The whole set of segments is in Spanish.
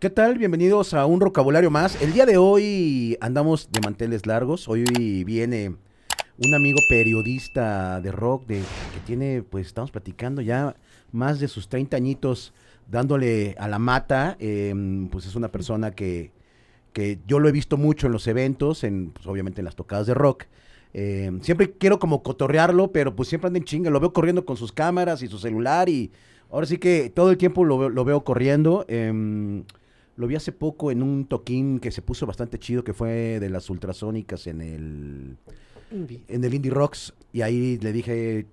¿Qué tal? Bienvenidos a un vocabulario más. El día de hoy andamos de manteles largos. Hoy viene un amigo periodista de rock de, que tiene, pues estamos platicando ya más de sus 30 añitos dándole a la mata. Em, pues es una persona que, que yo lo he visto mucho en los eventos, en, pues, obviamente en las tocadas de rock. Em, siempre quiero como cotorrearlo, pero pues siempre anda en chinga. Lo veo corriendo con sus cámaras y su celular y ahora sí que todo el tiempo lo, lo veo corriendo. Em, lo vi hace poco en un toquín que se puso bastante chido, que fue de las ultrasónicas en el, en el Indie Rocks. Y ahí le dije,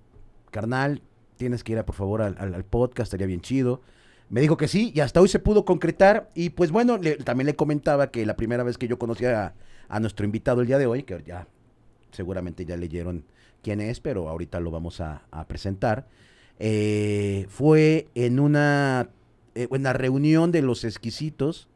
carnal, tienes que ir a, por favor al, podcast, estaría bien chido. Me dijo que sí, y hasta hoy se pudo concretar. Y pues bueno, también le comentaba que la primera vez que yo conocí a, nuestro invitado el día de hoy, que ya seguramente ya leyeron quién es, pero ahorita lo vamos a, presentar, eh, fue en una eh, en la reunión de los exquisitos,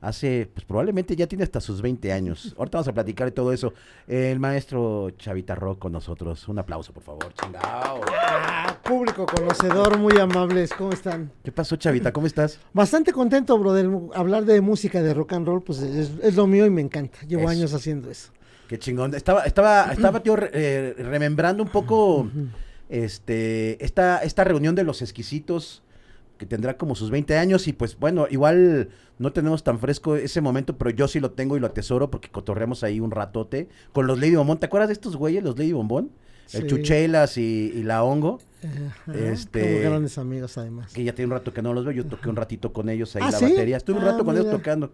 hace, pues probablemente ya tiene hasta sus 20 años. Ahorita vamos a platicar de todo eso. El maestro Chavita Rock con nosotros. Un aplauso, por favor. Chingao. Ah, público conocedor, muy amables. ¿Cómo están? ¿Qué pasó, Chavita? ¿Cómo estás? Bastante contento, brother. Hablar de música, de rock and roll, pues es, lo mío y me encanta. Llevo años haciendo eso. Qué chingón. Estaba, estaba, estaba, tío, eh, remembrando un poco este, esta, esta reunión de los exquisitos que tendrá como sus 20 años y pues bueno, igual no tenemos tan fresco ese momento, pero yo sí lo tengo y lo atesoro porque cotorreamos ahí un ratote con los Lady Bombón. ¿Te acuerdas de estos güeyes, los Lady Bombón? El Chuchelas y, la Hongo. este, grandes amigos además. Que ya tiene un rato que no los veo, yo toqué un ratito con ellos ahí ¿Ah, la batería. Estuve un rato ah, con ellos tocando.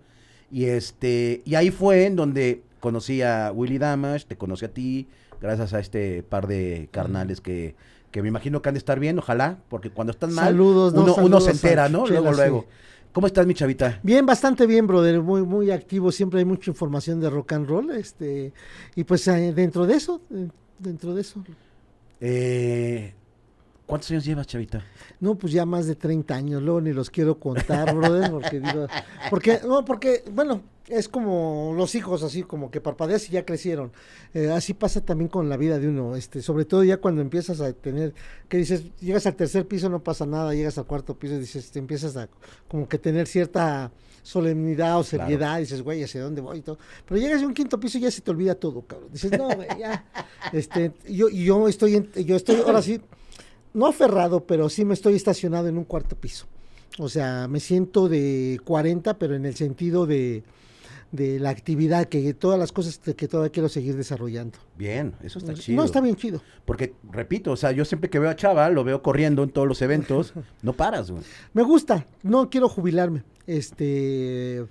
Y este, y ahí fue en donde conocí a Willy Damash, te conocí a ti, gracias a este par de carnales que que me imagino que han de estar bien, ojalá, porque cuando están mal, uno, se entera, ¿no? luego, luego. ¿Cómo estás, mi chavita? Bien, bastante bien, brother, muy, muy activo, siempre hay mucha información de rock and roll, este, y pues eh, dentro de eso, eh, dentro de eso. Eh, ¿Cuántos años llevas, chavita? No, pues ya más de 30 años, luego ni los quiero contar, brother, porque digo, porque, no, porque, bueno, es como los hijos, así como que parpadeas y ya crecieron. Eh, así pasa también con la vida de uno, este, sobre todo ya cuando empiezas a tener, que dices, llegas al tercer piso no pasa nada, llegas al cuarto piso y dices, te empiezas a como que tener cierta solemnidad o seriedad, dices, güey, ¿hacia dónde voy? Y todo. Pero llegas a un quinto piso y ya se te olvida todo, cabrón. Dices, no, güey, ya. Este, yo, yo estoy, en, yo estoy ahora sí, no aferrado, pero sí me estoy estacionado en un cuarto piso. O sea, me siento de 40, pero en el sentido de de la actividad, que todas las cosas que todavía quiero seguir desarrollando. Bien, eso está chido. No, está bien chido. Porque, repito, o sea, yo siempre que veo a Chava, lo veo corriendo en todos los eventos, no paras, güey. Me gusta, no quiero jubilarme. Este,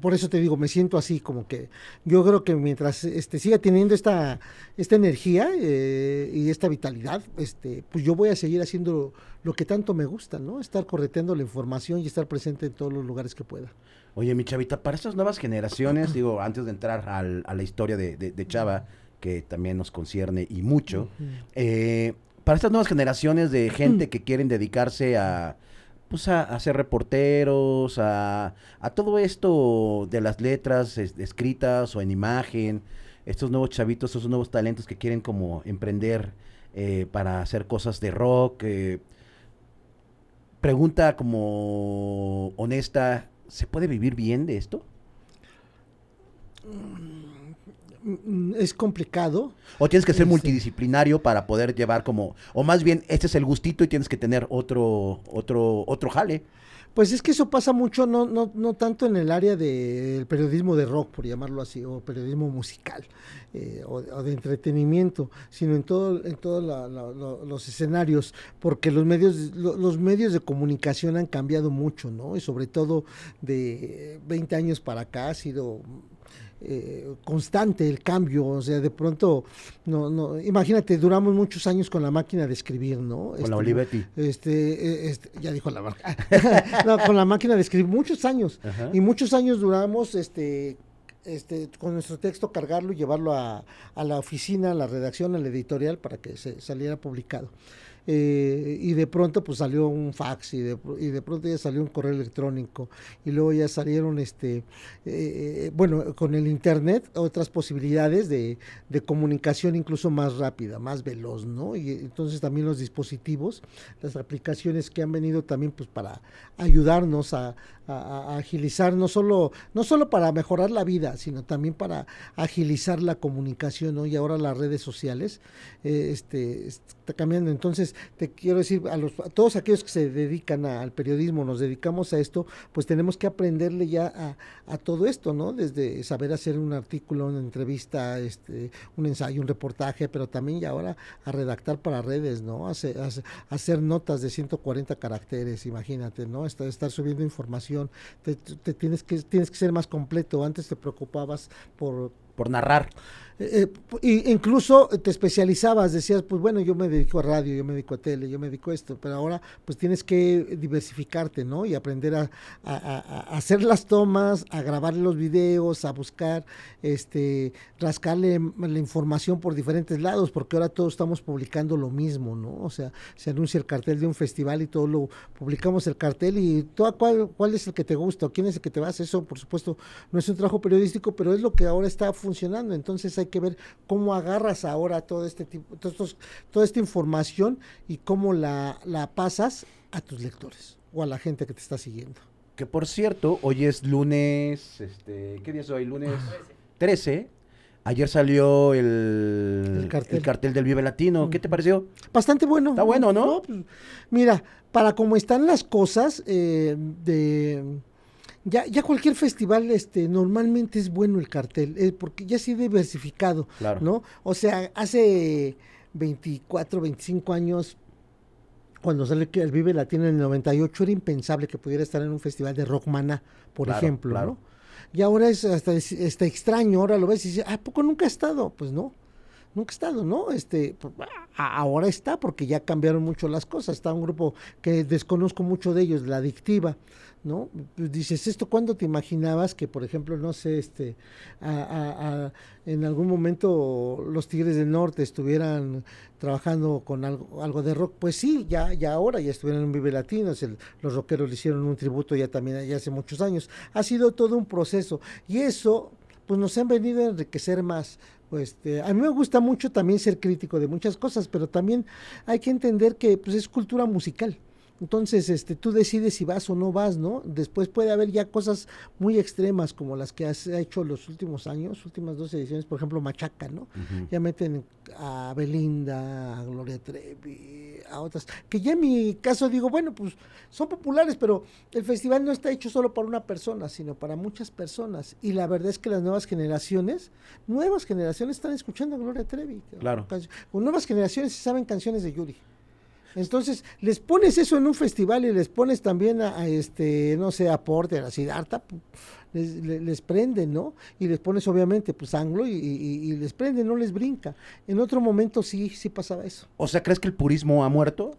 por eso te digo, me siento así, como que yo creo que mientras este, siga teniendo esta, esta energía eh, y esta vitalidad, este, pues yo voy a seguir haciendo lo que tanto me gusta, ¿no? Estar correteando la información y estar presente en todos los lugares que pueda. Oye, mi chavita, para estas nuevas generaciones, digo, antes de entrar al, a la historia de, Chava, que también nos concierne y mucho, eh, para estas nuevas generaciones de gente que quieren dedicarse a, pues a, ser reporteros, a, a, todo esto de las letras escritas o en imagen, estos nuevos chavitos, estos nuevos talentos que quieren como emprender eh, para hacer cosas de rock. Eh, pregunta como honesta, ¿Se puede vivir bien de esto? Es complicado. O tienes que ser multidisciplinario para poder llevar como, o más bien, este es el gustito y tienes que tener otro, otro, otro jale. Pues es que eso pasa mucho, no, no, no tanto en el área del periodismo de rock, por llamarlo así, o periodismo musical, eh, o, de entretenimiento, sino en todo, en todos los escenarios, porque los medios, los medios de comunicación han cambiado mucho, ¿no? Y sobre todo de 20 años para acá ha sido eh, constante el cambio, o sea, de pronto, no, no, imagínate, duramos muchos años con la máquina de escribir, ¿no? Con la este, Olivetti. Este, eh, este, ya dijo la marca. no, con la máquina de escribir, muchos años. Y muchos años duramos, este, este, con nuestro texto cargarlo y llevarlo a, a, la oficina, a la redacción, a la editorial para que se saliera publicado. Eh, y de pronto pues salió un fax y de, y de pronto ya salió un correo electrónico y luego ya salieron este eh, bueno con el internet otras posibilidades de, de, comunicación incluso más rápida más veloz no y entonces también los dispositivos las aplicaciones que han venido también pues para ayudarnos a, a, agilizar no solo no solo para mejorar la vida sino también para agilizar la comunicación ¿no? y ahora las redes sociales eh, este está cambiando. Entonces te quiero decir a los a todos aquellos que se dedican a, al periodismo nos dedicamos a esto pues tenemos que aprenderle ya a, todo esto no desde saber hacer un artículo una entrevista este un ensayo un reportaje pero también ya ahora a redactar para redes no hacer, hacer, hacer notas de 140 caracteres imagínate no estar, estar subiendo información te, tienes, que, tienes que ser más completo. Antes te preocupabas por... Por narrar. Eh, eh, incluso te especializabas, decías, pues bueno, yo me dedico a radio, yo me dedico a tele, yo me dedico a esto, pero ahora pues tienes que diversificarte, ¿no? Y aprender a, hacer las tomas, a grabar los videos, a buscar, este, rascarle la información por diferentes lados, porque ahora todos estamos publicando lo mismo, ¿no? O sea, se anuncia el cartel de un festival y todo lo publicamos el cartel y todo, cuál, cuál es el que te gusta o quién es el que te vas, eso por supuesto no es un trabajo periodístico, pero es lo que ahora está funcionando, entonces hay que ver cómo agarras ahora todo este tipo, todos toda esta información y cómo la, la pasas a tus lectores o a la gente que te está siguiendo. Que por cierto, hoy es lunes, este, ¿qué día es hoy? Lunes 13. Ayer salió el, el, cartel. el, cartel. del Vive Latino. ¿Qué te pareció? Bastante bueno. Está bueno, ¿no? no pues, mira, para cómo están las cosas eh, de ya, ya cualquier festival, este, normalmente es bueno el cartel, eh, porque ya sí diversificado, claro. ¿no? O sea, hace 24, 25 años, cuando sale que el Vive Latino en el 98, era impensable que pudiera estar en un festival de rock mana, por claro, ejemplo, claro. ¿no? Y ahora es hasta, hasta extraño, ahora lo ves y dices, ¿a poco nunca ha estado? Pues no nunca ha estado, ¿no? Este, ahora está porque ya cambiaron mucho las cosas. Está un grupo que desconozco mucho de ellos, la adictiva, ¿no? Pues dices, ¿esto cuándo te imaginabas que, por ejemplo, no sé, este, a, en algún momento los Tigres del Norte estuvieran trabajando con algo, algo de rock? Pues sí, ya, ya ahora, ya estuvieron en Vive Latinos, los rockeros le hicieron un tributo ya también, ya hace muchos años. Ha sido todo un proceso y eso pues nos han venido a enriquecer más. Este, a mí me gusta mucho también ser crítico de muchas cosas, pero también hay que entender que pues, es cultura musical. Entonces, este, tú decides si vas o no vas, ¿no? Después puede haber ya cosas muy extremas como las que has hecho los últimos años, últimas dos ediciones, por ejemplo, Machaca, ¿no? Uh -huh. Ya meten a Belinda, a Gloria Trevi, a otras, que ya en mi caso digo, bueno, pues son populares, pero el festival no está hecho solo para una persona, sino para muchas personas. Y la verdad es que las nuevas generaciones, nuevas generaciones están escuchando a Gloria Trevi. Claro. Con nuevas generaciones saben canciones de Yuri. Entonces, les pones eso en un festival y les pones también a, a este, no sé, a Porter, a Siddhartha, les, les, les, prende, ¿no? Y les pones obviamente, pues, anglo y, y, y, les prende, no les brinca. En otro momento sí, sí pasaba eso. O sea, ¿crees que el purismo ha muerto?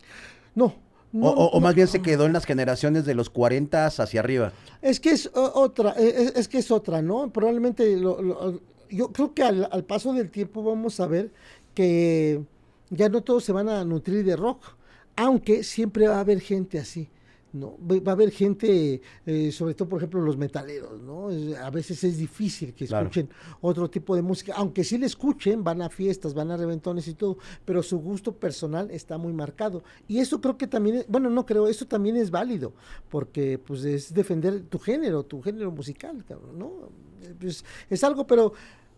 No. No, o, más bien se quedó en las generaciones de los 40 hacia arriba. Es que es otra, es, es, que es otra, ¿no? Probablemente, lo, lo, yo creo que al, al paso del tiempo vamos a ver que ya no todos se van a nutrir de rock aunque siempre va a haber gente así. ¿no? Va a haber gente, eh, sobre todo por ejemplo los metaleros, ¿no? A veces es difícil que escuchen claro. otro tipo de música, aunque sí le escuchen, van a fiestas, van a reventones y todo, pero su gusto personal está muy marcado. Y eso creo que también, es, bueno, no creo, eso también es válido, porque pues es defender tu género, tu género musical, ¿no? Pues, es algo, pero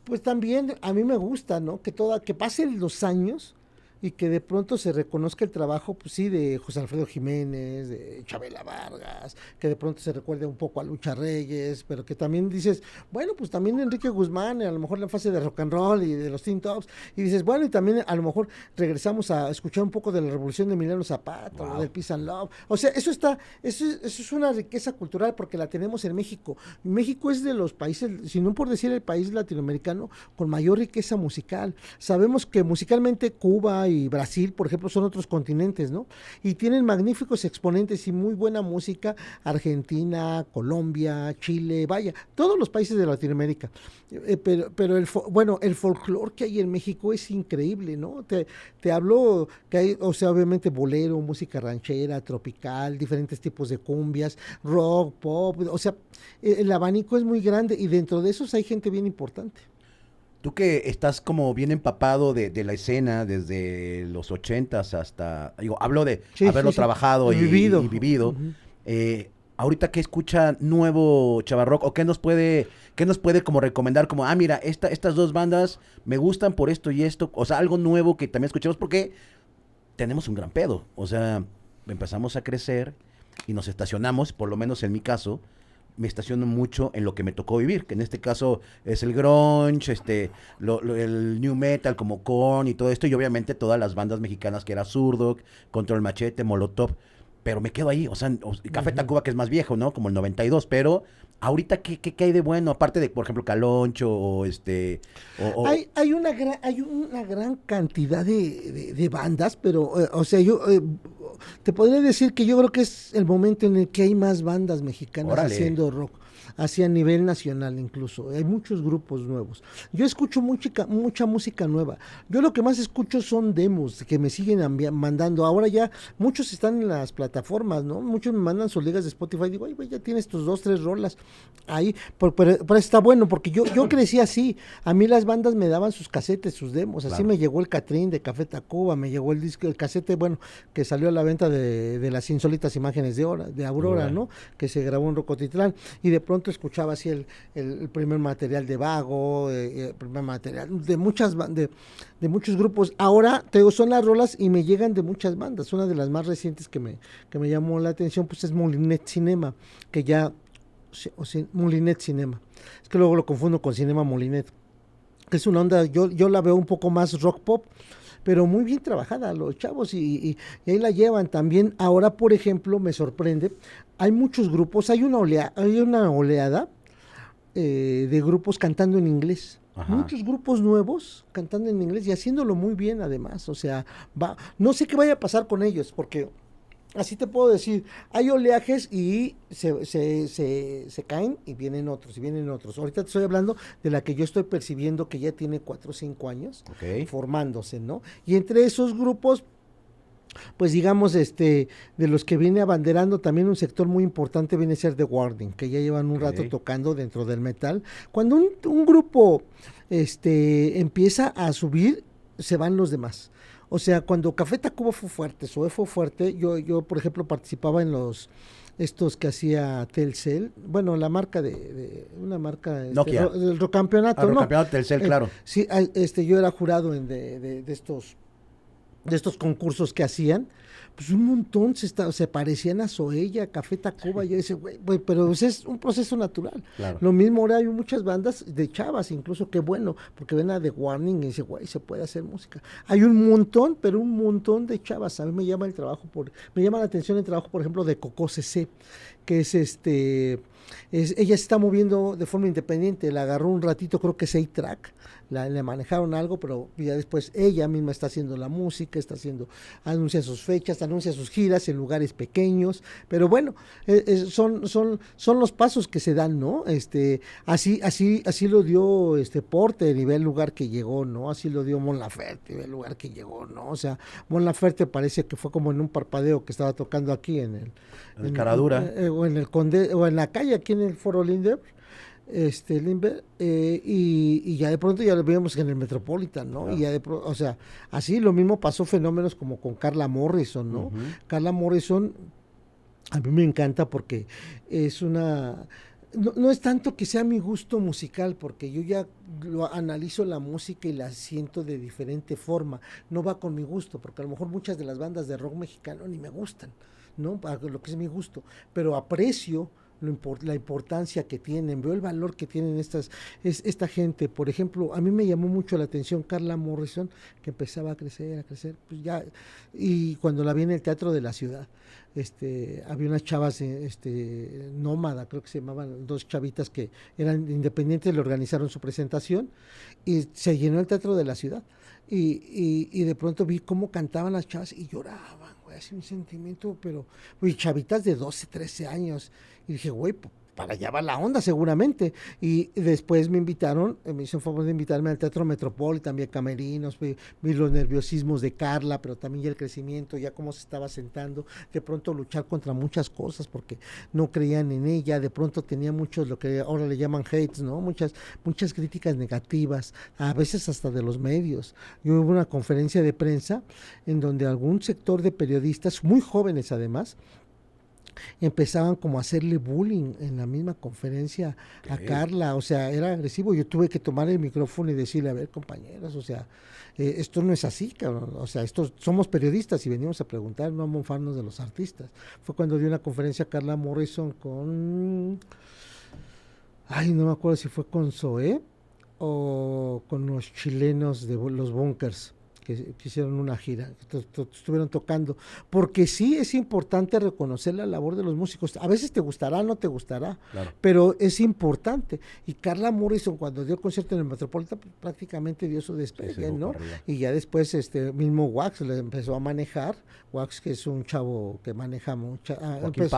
pues también a mí me gusta, ¿no? Que toda, que pasen los años y que de pronto se reconozca el trabajo, pues sí, de José Alfredo Jiménez, de Chabela Vargas, que de pronto se recuerde un poco a Lucha Reyes, pero que también dices, bueno, pues también Enrique Guzmán, a lo mejor la fase de rock and roll y de los Teen Tops, y dices, bueno, y también a lo mejor regresamos a escuchar un poco de la revolución de Emiliano Zapata, wow. del Peace and Love, o sea, eso está, eso es, eso es una riqueza cultural porque la tenemos en México. México es de los países, si no por decir el país latinoamericano, con mayor riqueza musical. Sabemos que musicalmente Cuba, Y Brasil, por ejemplo, son otros continentes, ¿no? Y tienen magníficos exponentes y muy buena música, Argentina, Colombia, Chile, vaya, todos los países de Latinoamérica. Eh, pero, pero el, bueno, el folclore que hay en México es increíble, ¿no? Te, te hablo que hay, o sea, obviamente bolero, música ranchera, tropical, diferentes tipos de cumbias, rock, pop, o sea, e, el abanico es muy grande y dentro de esos hay gente bien importante. Tú que estás como bien empapado de, la escena desde los ochentas hasta, digo, hablo de haberlo trabajado y vivido, y vivido eh, ahorita que escucha nuevo Chavarrock o qué nos puede, qué nos puede como recomendar como, ah, mira, esta, estas dos bandas me gustan por esto y esto, o sea, algo nuevo que también escuchemos porque tenemos un gran pedo, o sea, empezamos a crecer y nos estacionamos, por lo menos en mi caso, me estaciono mucho en lo que me tocó vivir, que en este caso es el grunge, este, el new metal como Korn y todo esto, y obviamente todas las bandas mexicanas que era Zurdo, Control Machete, Molotov, pero me quedo ahí, o sea, Café Tacuba que es más viejo, ¿no? Como el 92, pero ahorita ¿qué, qué, hay de bueno? Aparte de, por ejemplo, Caloncho o este... Hay, hay, una gran, hay una gran cantidad de, bandas, pero, eh, o sea, yo... Eh, te podría decir que yo creo que es el momento en el que hay más bandas mexicanas haciendo rock hacia nivel nacional incluso. Hay muchos grupos nuevos. Yo escucho mucha, mucha música nueva. Yo lo que más escucho son demos que me siguen mandando. Ahora ya muchos están en las plataformas, ¿no? Muchos me mandan sus ligas de Spotify. Digo, ay, ya tienes tus dos, tres rolas ahí. Pero, está bueno porque yo, yo crecí así. A mí las bandas me daban sus casetes, sus demos. Así me llegó el Catrín de Café Tacuba, me llegó el disco, el casete, bueno, que salió a la venta de, de las insólitas imágenes de, hora, de Aurora, ¿no? Que se grabó en Rocotitlán. Y de pronto escuchaba así el, el, primer material de Vago, eh, eh, el primer material de muchas de, de, muchos grupos. Ahora te son las rolas y me llegan de muchas bandas. Una de las más recientes que me, que me llamó la atención pues es Molinet Cinema, que ya o Molinet Cinema. Es que luego lo confundo con Cinema Molinet. Es una onda, yo, yo la veo un poco más rock pop pero muy bien trabajada los chavos y, ahí la llevan también. Ahora, por ejemplo, me sorprende, hay muchos grupos, hay una, olea, hay una oleada eh, de grupos cantando en inglés. Muchos grupos nuevos cantando en inglés y haciéndolo muy bien además. O sea, va, no sé qué vaya a pasar con ellos, porque así te puedo decir, hay oleajes y se, se, se, caen y vienen otros, y vienen otros. Ahorita te estoy hablando de la que yo estoy percibiendo que ya tiene cuatro o cinco años formándose, ¿no? Y entre esos grupos, pues digamos, este, de los que viene abanderando también un sector muy importante viene a ser The Warning, que ya llevan un rato tocando dentro del metal. Cuando un, un grupo este, empieza a subir, se van los demás. O sea, cuando Café Tacuba fue fuerte, Soe fue fuerte, yo, yo por ejemplo participaba en los estos que hacía Telcel, bueno, la marca de, una marca este, del campeonato, ah, campeonato Telcel, eh, claro. Sí, este yo era jurado en de, de estos de estos concursos que hacían pues un montón se, está, se parecían a Soella, Café Tacuba, yo decía, güey, pero es un proceso natural. Lo mismo ahora hay muchas bandas de chavas, incluso, qué bueno, porque ven a The Warning y dice, güey, se puede hacer música. Hay un montón, pero un montón de chavas. A mí me llama el trabajo, por me llama la atención el trabajo, por ejemplo, de Coco CC, que es este, ella se está moviendo de forma independiente, la agarró un ratito, creo que es A-Track, le manejaron algo, pero ya después ella misma está haciendo la música, está haciendo, anuncia sus fechas, anuncia sus giras en lugares pequeños, pero bueno, eh, eh, son, son, son los pasos que se dan, ¿no? Este, así, así, así lo dio este ve el lugar que llegó, ¿no? Así lo dio Mon Laferte y ve el lugar que llegó, ¿no? O sea, Mon Laferte parece que fue como en un parpadeo que estaba tocando aquí en el, en, Caradura. Eh, o en el Conde, o en la calle aquí en el Foro Linder este Limber eh, y, ya de pronto ya lo vimos en el Metropolitan, ¿no? Y ya de o sea, así lo mismo pasó fenómenos como con Carla Morrison, ¿no? Carla Morrison a mí me encanta porque es una no, no, es tanto que sea mi gusto musical, porque yo ya lo analizo la música y la siento de diferente forma. No va con mi gusto, porque a lo mejor muchas de las bandas de rock mexicano ni me gustan, ¿no? Para lo que es mi gusto. Pero aprecio la importancia que tienen, veo el valor que tienen estas, es, esta gente. Por ejemplo, a mí me llamó mucho la atención Carla Morrison, que empezaba a crecer, a crecer, pues ya, y cuando la vi en el Teatro de la Ciudad, este, había unas chavas este, nómada, creo que se llamaban, dos chavitas que eran independientes, le organizaron su presentación y se llenó el Teatro de la Ciudad. Y, y, de pronto vi cómo cantaban las chavas y lloraban, así un sentimiento, pero, y chavitas de 12, 13 años. Y dije, güey, para allá va la onda seguramente. Y después me invitaron, eh, me hizo favor de invitarme al Teatro Metropol, también camerinos, vi, los nerviosismos de Carla, pero también ya el crecimiento, ya cómo se estaba sentando, de pronto luchar contra muchas cosas porque no creían en ella, de pronto tenía muchos, lo que ahora le llaman hates, ¿no? Muchas, muchas críticas negativas, a veces hasta de los medios. Yo hubo una conferencia de prensa en donde algún sector de periodistas, muy jóvenes además, empezaban como a hacerle bullying en la misma conferencia a Carla, o sea, era agresivo. Yo tuve que tomar el micrófono y decirle, a ver, compañeras, o sea, eh, esto no es así, cabrón. O sea, esto, somos periodistas y venimos a preguntar, no a monfarnos de los artistas. Fue cuando dio una conferencia Carla Morrison con. Ay, no me acuerdo si fue con Zoé o con los chilenos de los bunkers que, hicieron una gira, que estuvieron tocando, porque sí es importante reconocer la labor de los músicos. A veces te gustará, no te gustará, pero es importante. Y Carla Morrison cuando dio el concierto en el Metropolitan prácticamente dio su despegue, ¿no? Y ya después este mismo Wax le empezó a manejar, Wax que es un chavo que maneja mucha, ah, empezó,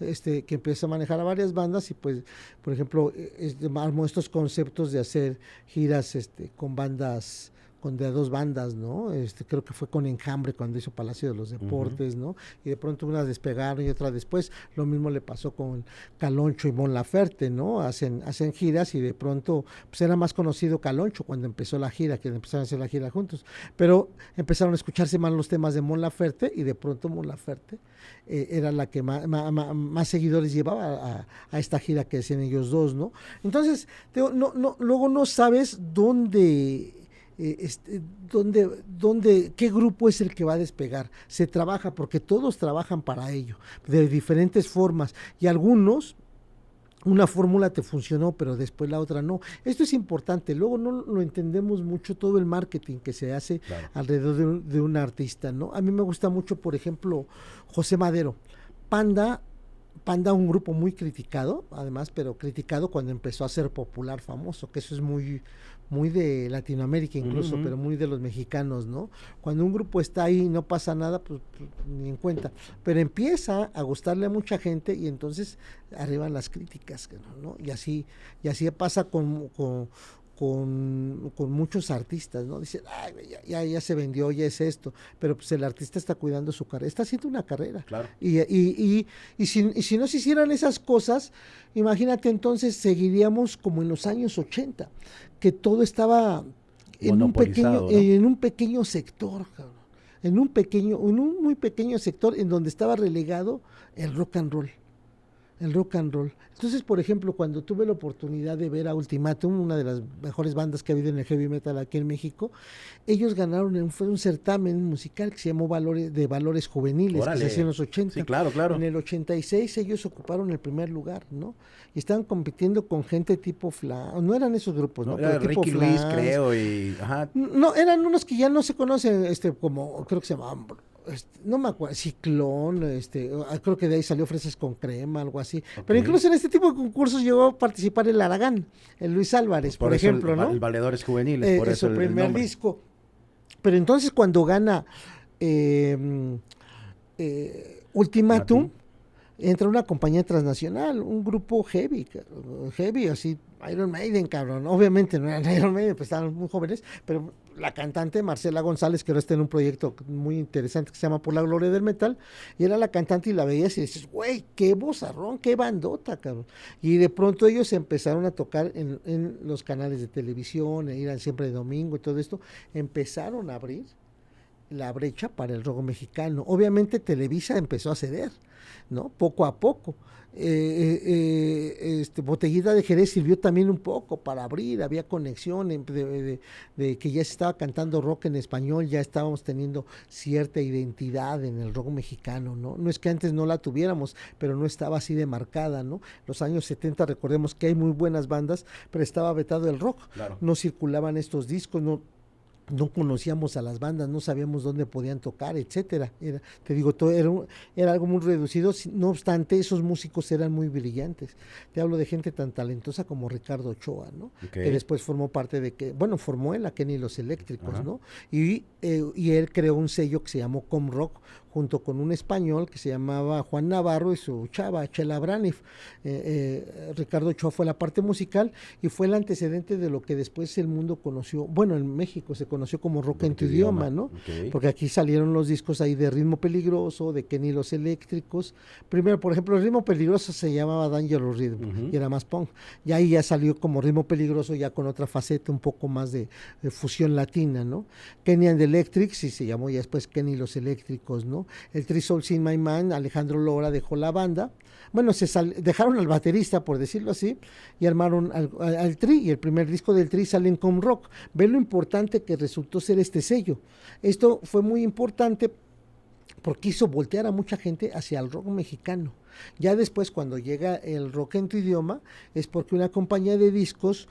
este que empieza a manejar a varias bandas y pues por ejemplo es, armó estos conceptos de hacer giras este con bandas con de dos bandas, ¿no? Este, creo que fue con Enjambre cuando hizo Palacio de los Deportes, ¿no? Y de pronto una despegaron y otra después. Lo mismo le pasó con Caloncho y Mon Laferte, ¿no? Hacen, hacen giras y de pronto, pues era más conocido Caloncho cuando empezó la gira, que empezaron a hacer la gira juntos. Pero empezaron a escucharse más los temas de Mon Laferte y de pronto Mon Laferte eh, era la que más, más, seguidores llevaba a, esta gira que hacían ellos dos, ¿no? Entonces, no, no, luego no sabes dónde eh, este, dónde, qué grupo es el que va a despegar. Se trabaja porque todos trabajan para ello, de diferentes formas. Y algunos, una fórmula te funcionó, pero después la otra no. Esto es importante. Luego no lo entendemos mucho todo el marketing que se hace alrededor de un, de un, artista, ¿no? A mí me gusta mucho, por ejemplo, José Madero. Panda Panda, un grupo muy criticado, además, pero criticado cuando empezó a ser popular, famoso, que eso es muy, muy de Latinoamérica incluso, pero muy de los mexicanos, ¿no? Cuando un grupo está ahí y no pasa nada, pues, pues, ni en cuenta. Pero empieza a gustarle a mucha gente y entonces arriban las críticas, ¿no? Y así, y así pasa con, con con, muchos artistas, ¿no? Dicen, Ay, ya, ya, se vendió, ya es esto, pero pues el artista está cuidando su carrera, está haciendo una carrera. Claro. Y, y, y, si, y si no se hicieran esas cosas, imagínate entonces seguiríamos como en los años 80, que todo estaba en un pequeño, en un pequeño sector, en un pequeño, en un muy pequeño sector en donde estaba relegado el rock and roll el rock and roll. Entonces, por ejemplo, cuando tuve la oportunidad de ver a Ultimatum, una de las mejores bandas que ha habido en el heavy metal aquí en México, ellos ganaron en, fue un certamen musical que se llamó Valores de Valores Juveniles, que se hacía en los 80. Sí, claro, claro. En el 86 ellos ocuparon el primer lugar, ¿no? Y estaban compitiendo con gente tipo Fla, no eran esos grupos, ¿no? Pero era Ricky Luis, creo, y ajá. No, eran unos que ya no se conocen, este, como creo que se llamaban este, no me acuerdo, Ciclón, este, ah, creo que de ahí salió Fresas con Crema, algo así. Pero incluso en este tipo de concursos llegó a participar el Aragán, el Luis Álvarez, por, ejemplo, ¿no? El Valedores Juveniles, eh, por eso su primer disco. Pero entonces cuando gana eh, eh, Ultimatum, entra una compañía transnacional, un grupo heavy, heavy, así, Iron Maiden, cabrón. Obviamente no eran Iron Maiden, pues estaban muy jóvenes, pero la cantante Marcela González, que ahora está en un proyecto muy interesante que se llama Por la Gloria del Metal, y era la cantante y la veías y dices, güey, qué bozarrón, qué bandota, cabrón. Y de pronto ellos empezaron a tocar en, en los canales de televisión, e iban siempre de domingo y todo esto, empezaron a abrir la brecha para el rock mexicano. Obviamente Televisa empezó a ceder, ¿no? Poco a poco. Eh, eh, eh, este, Botellita de Jerez sirvió también un poco para abrir, había conexión de, que ya se estaba cantando rock en español, ya estábamos teniendo cierta identidad en el rock mexicano, ¿no? No es que antes no la tuviéramos, pero no estaba así de marcada, ¿no? Los años 70 recordemos que hay muy buenas bandas, pero estaba vetado el rock, no circulaban estos discos, no no conocíamos a las bandas, no sabíamos dónde podían tocar, etcétera. Era, te digo, todo era, era algo muy reducido, no obstante, esos músicos eran muy brillantes. Te hablo de gente tan talentosa como Ricardo Ochoa, ¿no? Que después formó parte de que, bueno, formó él a Kenny Los Eléctricos, ¿no? Y, eh, y él creó un sello que se llamó Com Rock, junto con un español que se llamaba Juan Navarro y su chava, Chela Braniff. Eh, eh, Ricardo Ochoa fue la parte musical y fue el antecedente de lo que después el mundo conoció, bueno, en México se conoció como rock, en tu idioma, ¿no? Porque aquí salieron los discos ahí de Ritmo Peligroso, de Kenny Los Eléctricos. Primero, por ejemplo, el Ritmo Peligroso se llamaba Dangerous Rhythm y era más punk. Y ahí ya salió como Ritmo Peligroso ya con otra faceta un poco más de, fusión latina, ¿no? Kenny and Electrics y se llamó ya después Kenny Los Eléctricos, ¿no? El Three Souls in My Mind, Alejandro Lora dejó la banda. Bueno, se dejaron al baterista, por decirlo así, y armaron al, Tri, y el primer disco del Tri sale en Com Rock. Ve lo importante que resultó ser este sello. Esto fue muy importante porque hizo voltear a mucha gente hacia el rock mexicano. Ya después, cuando llega el rock en tu idioma, es porque una compañía de discos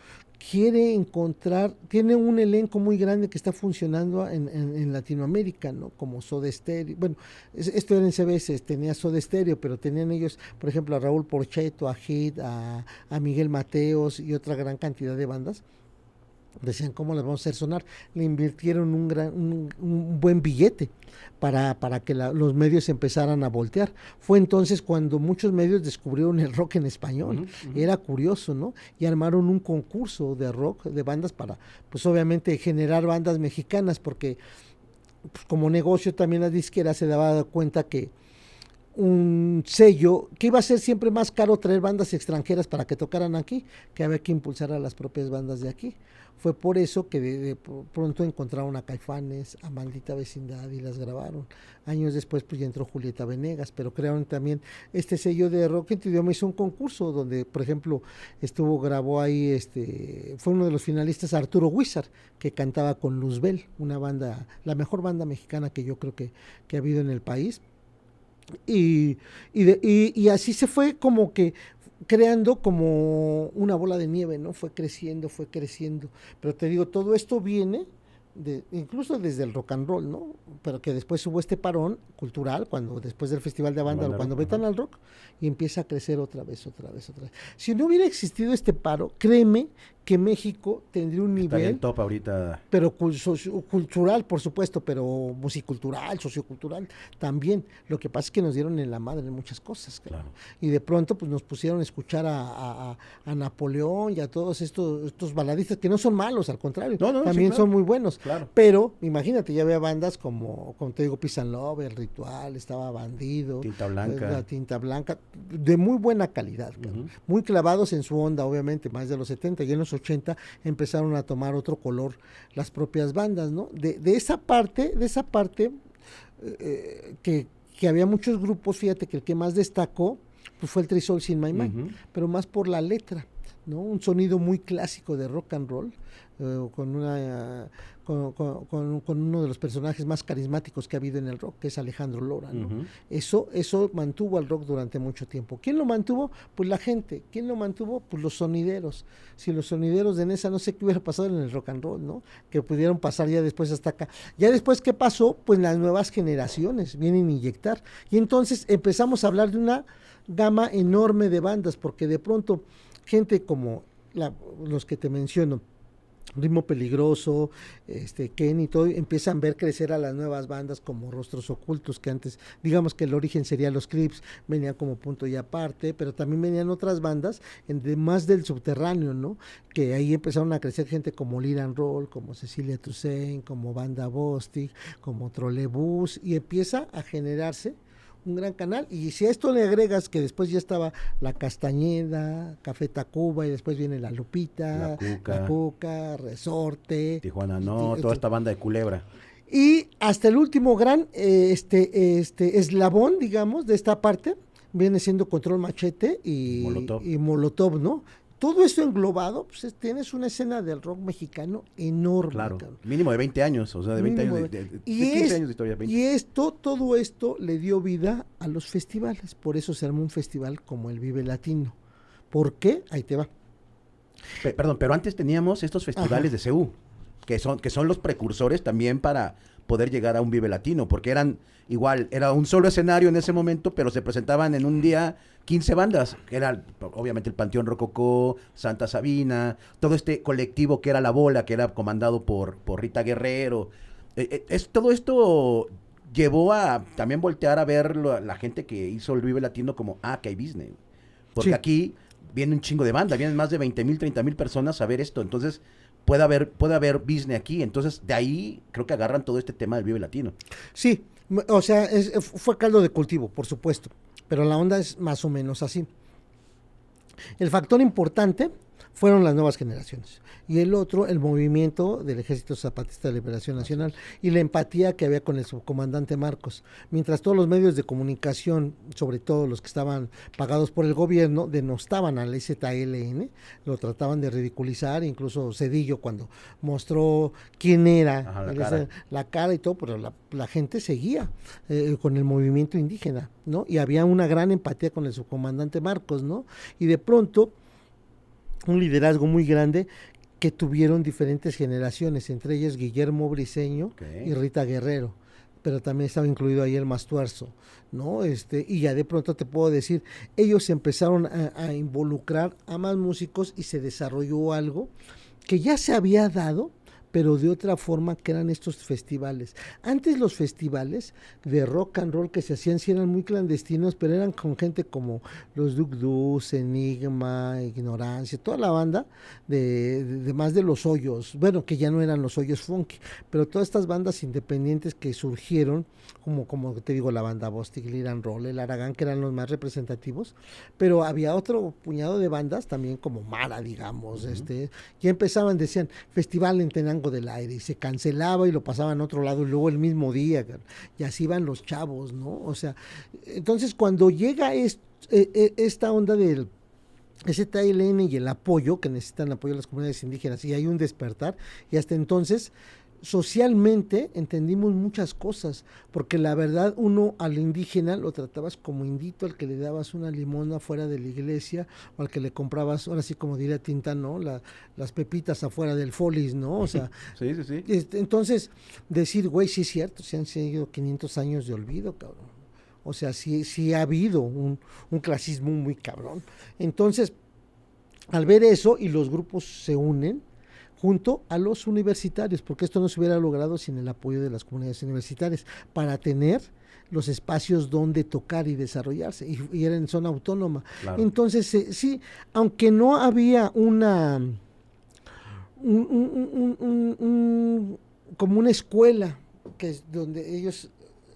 quiere encontrar, tiene un elenco muy grande que está funcionando en, Latinoamérica, ¿no? Como Soda Stereo. Bueno, esto era en CBS, tenía Soda Stereo, pero tenían ellos, por ejemplo, a Raúl Porcheto, a Hit, a, a Miguel Mateos y otra gran cantidad de bandas decían cómo les vamos a hacer sonar, le invirtieron un, gran, un, buen billete para, para que los medios empezaran a voltear. Fue entonces cuando muchos medios descubrieron el rock en español. Era curioso, ¿no? Y armaron un concurso de rock, de bandas para, pues obviamente, generar bandas mexicanas, porque pues, como negocio también la disquera se daba cuenta que un sello que iba a ser siempre más caro traer bandas extranjeras para que tocaran aquí, que había que impulsar a las propias bandas de aquí. Fue por eso que de, pronto encontraron a Caifanes, a Maldita Vecindad y las grabaron. Años después pues ya entró Julieta Venegas, pero crearon también este sello de rock en tu idioma. Hizo un concurso donde, por ejemplo, estuvo, grabó ahí, este, fue uno de los finalistas Arturo Wizard, que cantaba con Luzbel, una banda, la mejor banda mexicana que yo creo que, que ha habido en el país. Y, y, y, así se fue como que creando como una bola de nieve, ¿no? Fue creciendo, fue creciendo. Pero te digo, todo esto viene incluso desde el rock and roll, ¿no? Pero que después hubo este parón cultural, cuando después del Festival de Banda, cuando vetan al rock, y empieza a crecer otra vez, otra vez, otra vez. Si no hubiera existido este paro, créeme que México tendría un nivel... en top ahorita. Pero cultural, por supuesto, pero musicultural, sociocultural también. Lo que pasa es que nos dieron en la madre muchas cosas. Claro. Y de pronto pues nos pusieron a escuchar a, a, Napoleón y a todos estos, estos baladistas, que no son malos, al contrario, también son muy buenos. Claro. Pero imagínate, ya había bandas como, como te digo, Pisan Love, El Ritual, estaba Bandido. Tinta Blanca. La Tinta Blanca, de muy buena calidad. Muy clavados en su onda, obviamente, más de los 70 y en los 80 empezaron a tomar otro color las propias bandas, ¿no? De, de esa parte, de esa parte, eh, que, que había muchos grupos, fíjate que el que más destacó, pues fue el Three Souls in My Mind, pero más por la letra, ¿no? Un sonido muy clásico de rock and roll, eh, con una con, con, uno de los personajes más carismáticos que ha habido en el rock, que es Alejandro Lora. eso, eso mantuvo al rock durante mucho tiempo. ¿Quién lo mantuvo? Pues la gente. ¿Quién lo mantuvo? Pues los sonideros. Si los sonideros de Nesa, no sé qué hubiera pasado en el rock and roll, ¿no? Que pudieron pasar ya después hasta acá. Ya después, ¿qué pasó? Pues las nuevas generaciones vienen a inyectar. Y entonces empezamos a hablar de una gama enorme de bandas, porque de pronto gente como los que te menciono, ritmo peligroso, este Ken y todo, empiezan a ver crecer a las nuevas bandas como Rostros Ocultos, que antes, digamos que el origen sería los Crips, venía como punto y aparte, pero también venían otras bandas, en, más del subterráneo, ¿no? Que ahí empezaron a crecer gente como Liran Roll, como Cecilia Toussaint, como Banda Bostic, como Trolebus, y empieza a generarse un gran canal. Y si a esto le agregas que después ya estaba la Castañeda, Café Tacuba y después viene la Lupita, la Cuca, Resorte. Tijuana No, toda esta banda de Culebra. Y hasta el último gran eh, este, este eslabón, digamos, de esta parte, viene siendo Control Machete y Molotov. y Molotov, ¿no? Todo esto englobado, pues es- tienes una escena del rock mexicano enorme. Claro. cabrón. Mínimo de 20 años, o sea, de 20 Mínimo años. De, de- de- de y 15 es- años de historia. 20. Y esto, todo esto le dio vida a los festivales. Por eso se armó un festival como el Vive Latino. ¿Por qué? Ahí te va. Pe- perdón, pero antes teníamos estos festivales de CEU, que son, que son los precursores también para poder llegar a un Vive Latino, porque eran igual, era un solo escenario en ese momento, pero se presentaban en un día 15 bandas, que era obviamente el Panteón Rococó, Santa Sabina, todo este colectivo que era La Bola, que era comandado por, por Rita Guerrero. Eh, eh, es, todo esto llevó a también voltear a ver lo- la gente que hizo el Vive Latino como, ah, que hay business. Porque Sí. aquí viene un chingo de banda, vienen más de 20 mil, 30 mil personas a ver esto. Entonces, puede haber, puede haber business aquí. Entonces, de ahí creo que agarran todo este tema del Vive Latino. Sí, o sea, es- fue caldo de cultivo, por supuesto. Pero la onda es más o menos así. El factor importante fueron las nuevas generaciones. Y el otro, el movimiento del Ejército Zapatista de Liberación Nacional y la empatía que había con el subcomandante Marcos. Mientras todos los medios de comunicación, sobre todo los que estaban pagados por el gobierno, denostaban al ZLN, lo trataban de ridiculizar, incluso Cedillo cuando mostró quién era, Ajá, la cara. ese- la cara y todo, pero la, la gente seguía eh, con el movimiento indígena, ¿no? Y había una gran empatía con el subcomandante Marcos, ¿no? Y de pronto, un liderazgo muy grande que tuvieron diferentes generaciones, entre ellas Guillermo Briseño y Rita Guerrero. Pero también estaba incluido ahí el Mastuerzo, ¿no? Este, y ya de pronto te puedo decir, ellos empezaron a, a involucrar a más músicos y se desarrolló algo que ya se había dado, pero de otra forma que eran estos festivales. Antes los festivales de rock and roll que se hacían sí eran muy clandestinos, pero eran con gente como los Duk Dus, Enigma, Ignorancia, toda la banda de, de- de más de los hoyos, bueno, que ya no eran los hoyos funky, pero todas estas bandas independientes que surgieron, como, como te digo, la banda Bostic, Liran Roll, el Aragán, que eran los más representativos, pero había otro puñado de bandas también como Mara, digamos, este, ya empezaban, decían, festival en Tenango del Aire, y se cancelaba y lo pasaban a otro lado, y luego el mismo día, y así van los chavos, ¿no? O sea, entonces cuando llega eh, eh, esta onda del ZLN y el apoyo que necesitan apoyo a las comunidades indígenas y hay un despertar y hasta entonces socialmente entendimos muchas cosas porque la verdad uno al indígena lo tratabas como indito al que le dabas una limona fuera de la iglesia o al que le comprabas ahora sí como diría Tinta no La- las pepitas afuera del folis no o sea Sí, sí, sí. este, entonces, decir, güey, sí es cierto, se han seguido 500 años de olvido, cabrón. O sea, sí, sí ha habido un, un clasismo muy cabrón. Entonces, al ver eso y los grupos se unen junto a los universitarios, porque esto no se hubiera logrado sin el apoyo de las comunidades universitarias, para tener los espacios donde tocar y desarrollarse, y, y era en zona autónoma. Claro. Entonces, eh, sí, aunque no había una un- un- un- un- un- como una escuela que es donde ellos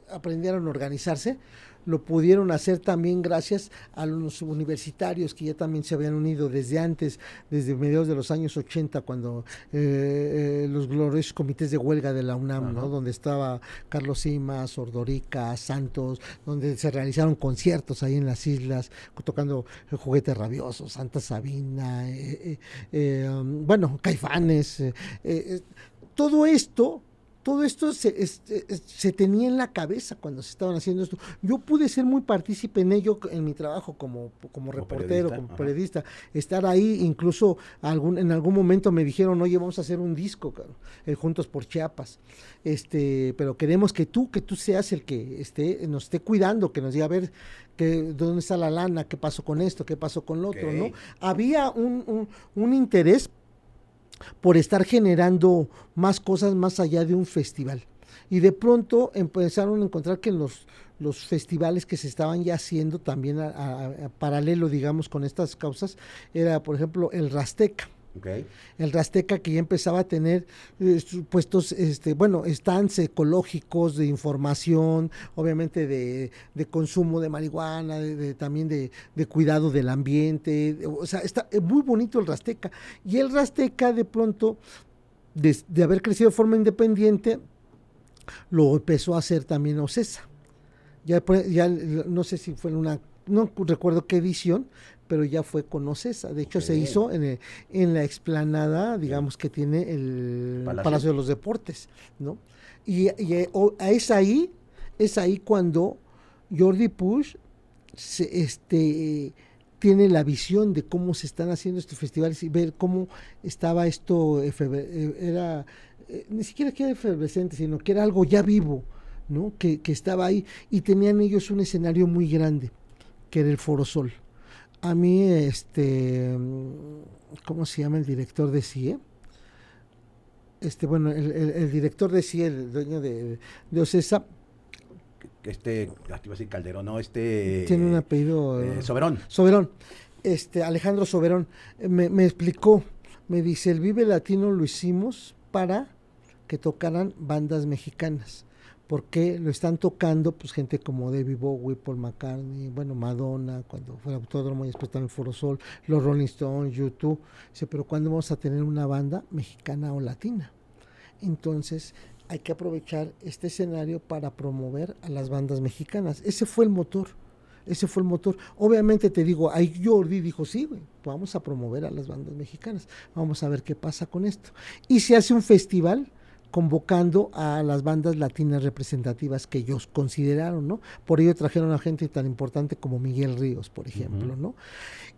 aprendieron a organizarse, lo pudieron hacer también gracias a los universitarios que ya también se habían unido desde antes, desde mediados de los años 80, cuando eh, eh, los gloriosos comités de huelga de la UNAM, ¿no? Donde estaba Carlos Simas, Ordorica, Santos, donde se realizaron conciertos ahí en las islas, tocando el juguete rabioso, Santa Sabina, eh, eh, eh, um, bueno, Caifanes, todo esto todo esto se, este, es- se tenía en la cabeza cuando se estaban haciendo esto. Yo pude ser muy partícipe en ello en mi trabajo como, como reportero, periodista, como periodista. Estar ahí, incluso algún, en algún momento me dijeron, oye, vamos a hacer un disco, cabrón, el Juntos por Chiapas. Este, pero queremos que tú, que tú seas el que esté, nos esté cuidando, que nos diga a ver que, dónde está la lana, qué pasó con esto, qué pasó con lo otro. Había un, un, un interés por estar generando más cosas más allá de un festival. Y de pronto empezaron a encontrar que los, los festivales que se estaban ya haciendo también paralelo, digamos, con estas causas, era, por ejemplo, el Rasteca. El Rasteca que ya empezaba a tener eh, puestos, este, bueno, stands ecológicos de información, obviamente de, de consumo de marihuana, también de, cuidado del ambiente. o sea, está eh, muy bonito el Rasteca. Y el Rasteca de pronto, de, haber crecido de forma independiente, lo empezó a hacer también Ocesa. Ya, ya no sé si fue en una, no recuerdo qué edición, pero ya fue con Ocesa. De hecho, se hizo en, en, la explanada, digamos, que tiene el Palacio, de los Deportes, ¿no? Y, y, es ahí, es ahí cuando Jordi Push se, este, tiene la visión de cómo se están haciendo estos festivales y ver cómo estaba esto, eh, era eh, ni siquiera que era efervescente, sino que era algo ya vivo, ¿no? Que, que, estaba ahí y tenían ellos un escenario muy grande, que era el Foro Sol. A mí, este, ¿cómo se llama el director de CIE? Este, bueno, el, director de CIE, el dueño de, de Ocesa, este, decir Calderón, no, este... Tiene un apellido... Eh, Soberón. Soberón. Este, Alejandro Soberón, me, me, explicó, me dice, el Vive Latino lo hicimos para que tocaran bandas mexicanas, porque lo están tocando pues gente como David Bowie, Paul McCartney, bueno, Madonna, cuando fue Autódromo y después también Foro Sol, los Rolling Stones, YouTube, pero ¿cuándo vamos a tener una banda mexicana o latina? Entonces, hay que aprovechar este escenario para promover a las bandas mexicanas. Ese fue el motor. Ese fue el motor. Obviamente te digo, ahí Jordi dijo, sí, güey, vamos a promover a las bandas mexicanas. Vamos a ver qué pasa con esto. Y se hace un festival convocando a las bandas latinas representativas que ellos consideraron, ¿no? Por ello trajeron a gente tan importante como Miguel Ríos, por ejemplo, ¿no?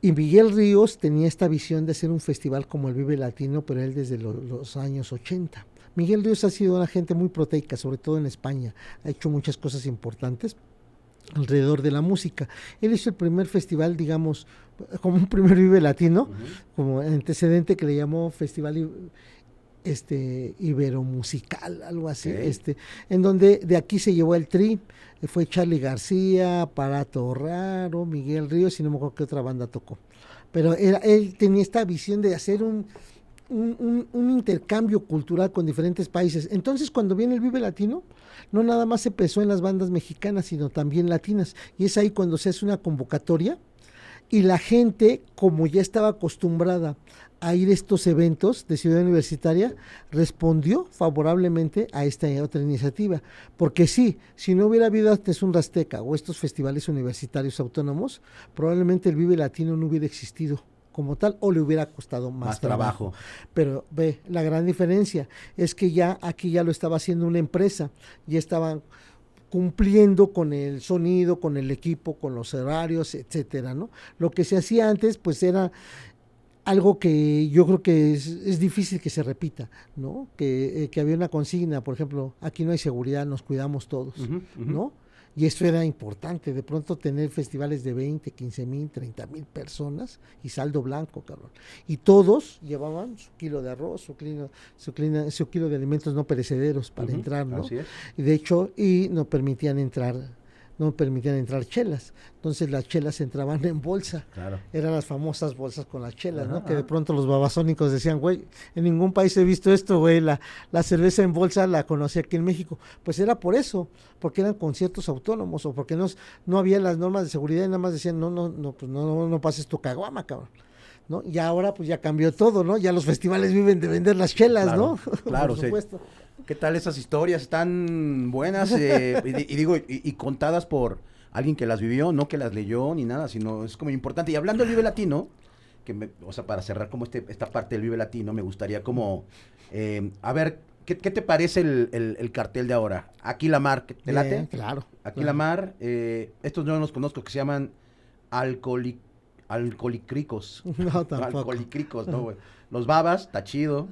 Y Miguel Ríos tenía esta visión de hacer un festival como el Vive Latino, pero él desde los años 80. Miguel Ríos ha sido una gente muy proteica, sobre todo en España, ha hecho muchas cosas importantes alrededor de la música. Él hizo el primer festival, digamos, como un primer Vive Latino, como antecedente que le llamó Festival este musical algo así, este, en donde de aquí se llevó el tri, fue Charlie García, Aparato Raro, Miguel Ríos y no me acuerdo qué otra banda tocó. Pero era, él tenía esta visión de hacer un, un, un, intercambio cultural con diferentes países. Entonces, cuando viene el Vive Latino, no nada más se empezó en las bandas mexicanas, sino también latinas. Y es ahí cuando se hace una convocatoria y la gente, como ya estaba acostumbrada a ir a estos eventos de Ciudad Universitaria, respondió favorablemente a esta otra iniciativa. Porque sí, si no hubiera habido antes un Rasteca o estos festivales universitarios autónomos, probablemente el Vive Latino no hubiera existido como tal o le hubiera costado más, trabajo. Pero ve, la gran diferencia es que ya aquí ya lo estaba haciendo una empresa, ya estaban cumpliendo con el sonido, con el equipo, con los horarios, etcétera, ¿no? Lo que se hacía antes, pues era algo que yo creo que es, difícil que se repita, ¿no? Que, eh, que, había una consigna, por ejemplo, aquí no hay seguridad, nos cuidamos todos, ¿no? Y eso era importante, de pronto tener festivales de 20, 15 mil, 30 mil personas y saldo blanco, cabrón. Y todos llevaban su kilo de arroz, su, kilo, su, su kilo de alimentos no perecederos para entrar, ¿no? Y de hecho, y no permitían entrar no permitían entrar chelas. Entonces las chelas entraban en bolsa. Eran las famosas bolsas con las chelas, ¿no? Que de pronto los babasónicos decían, güey, en ningún país he visto esto, güey, la, la cerveza en bolsa la conocí aquí en México. Pues era por eso, porque eran conciertos autónomos o porque no, no había las normas de seguridad y nada más decían, no, no, no, pues no, no, pases tu caguama, cabrón. ¿No? Y ahora pues ya cambió todo, ¿no? Ya los festivales viven de vender las chelas, ¿no? Claro, por supuesto. ¿Qué tal esas historias? Están buenas eh, y, digo, y, contadas por alguien que las vivió, no que las leyó ni nada, sino es como importante. Y hablando del Vive Latino, que me, o sea, para cerrar como este, esta parte del Vive Latino, me gustaría como, eh, a ver, ¿qué, te parece el, cartel de ahora? Aquí la mar, ¿te late? claro. Aquí la mar, eh, estos no los conozco, que se llaman alcoholic, alcoholicricos. No, tampoco. alcoholicricos, no, güey. Los babas, está chido.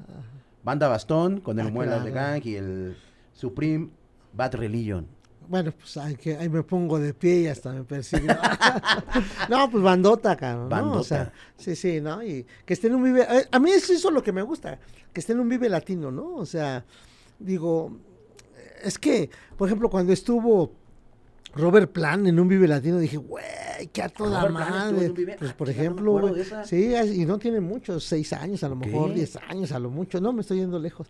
Banda Bastón con el ah, Muelas de Gang y el Supreme Bad Religion. Bueno, pues ahí, que, ahí me pongo de pie y hasta me persigue. no, pues bandota, cabrón. Bandota. O sea, sí, sí, ¿no? Y que esté en un vive. Eh, a mí es eso lo que me gusta, que esté en un vive latino, ¿no? O sea, digo, es que, por ejemplo, cuando estuvo Robert Plan en un Vive Latino, dije, güey, qué a toda madre. Pues, por ejemplo, sí, y no tiene muchos, seis años, a lo mejor diez años, a lo mucho, no, me estoy yendo lejos.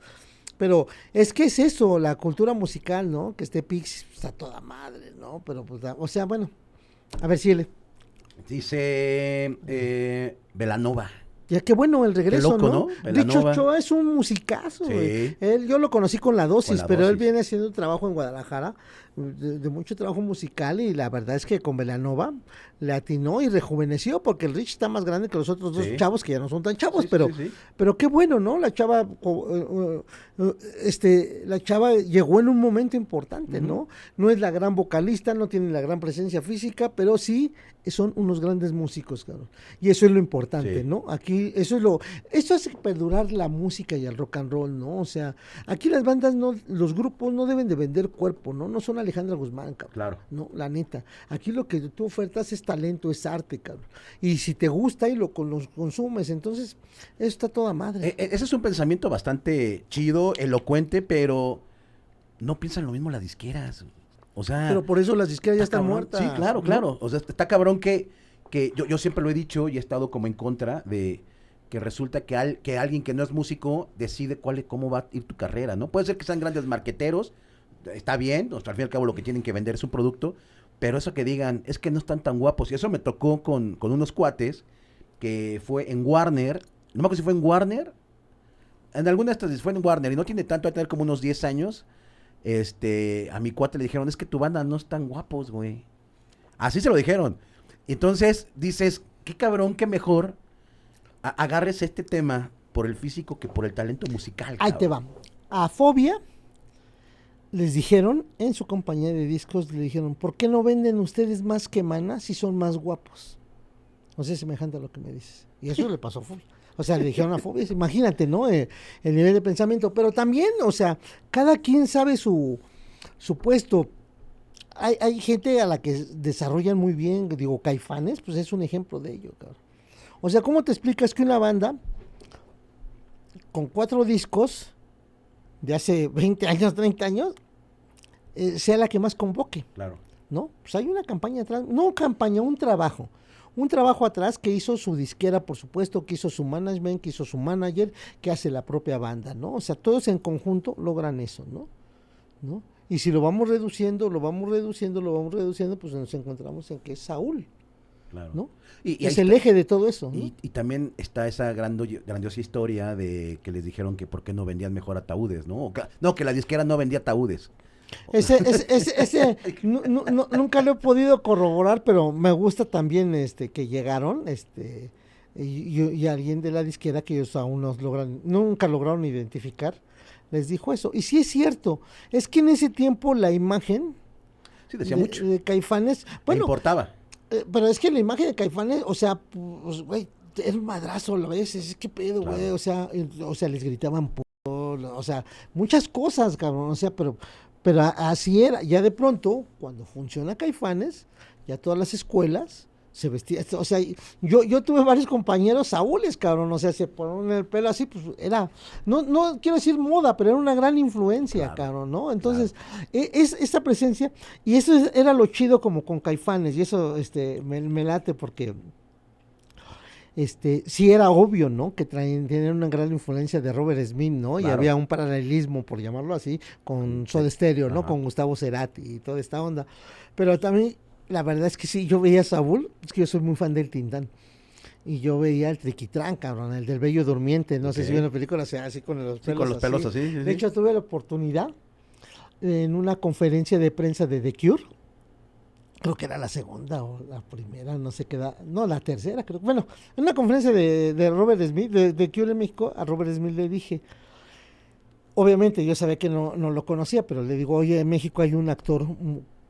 Pero es que es eso, la cultura musical, ¿no? Que este Pix está toda madre, ¿no? Pero, pues, o sea, bueno, a ver si le. Dice eh, Velanova. Ya qué bueno el regreso, loco, ¿no? ¿no? Belanova. Ochoa es un musicazo, Sí. güey. Él, yo lo conocí con la dosis, Con la pero él dosis. viene haciendo un trabajo en Guadalajara, de, de mucho trabajo musical, y la verdad es que con Belanova le atinó y rejuveneció, porque el Rich está más grande que los otros dos Sí. chavos, que ya no son tan chavos, Sí, pero, sí, pero qué bueno, ¿no? La chava, eh, eh, eh, este, la chava llegó en un momento importante, ¿no? No es la gran vocalista, no tiene la gran presencia física, pero sí son unos grandes músicos, cabrón. Y eso es lo importante. ¿no? Aquí, eso es lo, eso hace perdurar la música y el rock and roll, ¿no? O sea, aquí las bandas no, los grupos no deben de vender cuerpo, ¿no? No son Alejandra Guzmán, cabrón. Claro. No, la neta. Aquí lo que tú ofertas es talento, es arte, cabrón. Y si te gusta y lo, consumes, entonces, eso está toda madre. E- e- ese es un pensamiento bastante chido, elocuente, pero no piensan lo mismo las disqueras. O sea, Pero por eso las disqueras ya está están cabrón. muertas. Sí, claro, claro. O sea, está cabrón que, que yo, yo siempre lo he dicho y he estado como en contra de que resulta que, al, que alguien que no es músico decide cuál, cómo va a ir tu carrera, ¿no? Puede ser que sean grandes marqueteros, está bien, o sea, al fin y al cabo lo que tienen que vender es un producto, pero eso que digan, es que no están tan guapos. Y eso me tocó con, con unos cuates que fue en Warner, no me acuerdo si fue en Warner, en alguna de estas fue en Warner y no tiene tanto, a tener como unos 10 años. Este, a mi cuate le dijeron, es que tu banda no están guapos, güey. Así se lo dijeron. Entonces dices, qué cabrón, qué mejor agarres este tema por el físico que por el talento musical. Ahí te va. A Fobia les dijeron, en su compañía de discos, le dijeron, ¿por qué no venden ustedes más que Mana si son más guapos? O sea, semejante a lo que me dices. Y eso le pasó a Fobia. O sea, le dijeron a Fobia, imagínate, ¿no? Eh, el nivel de pensamiento. Pero también, o sea, cada quien sabe su, su puesto. Hay, hay gente a la que desarrollan muy bien, digo, Caifanes, pues es un ejemplo de ello, cabrón. O sea, ¿cómo te explicas que una banda con cuatro discos de hace 20 años, 30 años, eh, sea la que más convoque, Claro. ¿no? Pues hay una campaña atrás, no campaña, un trabajo. Un trabajo atrás que hizo su disquera, por supuesto, que hizo su management, que hizo su manager, que hace la propia banda, ¿no? O sea, todos en conjunto logran eso, ¿no? ¿No? Y si lo vamos reduciendo, lo vamos reduciendo, lo vamos reduciendo, pues nos encontramos en que es Saúl, Claro. ¿no? Y, y ahí es el está- eje de todo eso, ¿no? y- y también está esa grando- grandiosa historia de que les dijeron que por qué no vendían mejor ataúdes, ¿no? Ca- no, que la disquera no vendía ataúdes. Ese, ese, ese, ese, nu- nu- nu- nunca lo he podido corroborar, pero me gusta también este que llegaron, este, y, y- alguien de la disquera que ellos aún no logran, nunca lograron identificar, les dijo eso. Y sí es cierto, es que en ese tiempo la imagen Sí, decía de, mucho. de Caifanes, bueno, importaba. Eh, pero es que la imagen de Caifanes, o sea, pues, güey, era un madrazo a veces, es que pedo, güey, Claro. o sea, o sea, les gritaban o sea, muchas cosas, cabrón, o sea, pero, pero así era, ya de pronto, cuando funciona Caifanes, ya todas las escuelas se vestían, o sea, yo, yo tuve varios compañeros saúles, cabrón, o sea, se ponen el pelo así, pues era, no, no quiero decir moda, pero era una gran influencia, Claro, cabrón, ¿no? Entonces, e- es esa presencia, y eso es- era lo chido como con Caifanes, y eso este me, me late porque este sí era obvio, ¿no? Que traían, tenían una gran influencia de Robert Smith, ¿no? Y había un paralelismo, por llamarlo así, con Soda Stereo, ¿no? Ajá. Con Gustavo Cerati y toda esta onda. Pero también, la verdad es que sí, yo veía a Saúl, es que yo soy muy fan del Tintán. Y yo veía el Triquitrán, cabrón, el del Bello Durmiente. No sé si vieron la película, o sea, así con los Sí, pelos con los pelos así. sí, de sí. hecho, tuve la oportunidad en una conferencia de prensa de The Cure. Creo que era la segunda o la primera, no sé qué da. No, la tercera, creo. Bueno, en una conferencia de, de Robert Smith, de, de Cure en México, a Robert Smith le dije. Obviamente yo sabía que no, no lo conocía, pero le digo, oye, en México hay un actor,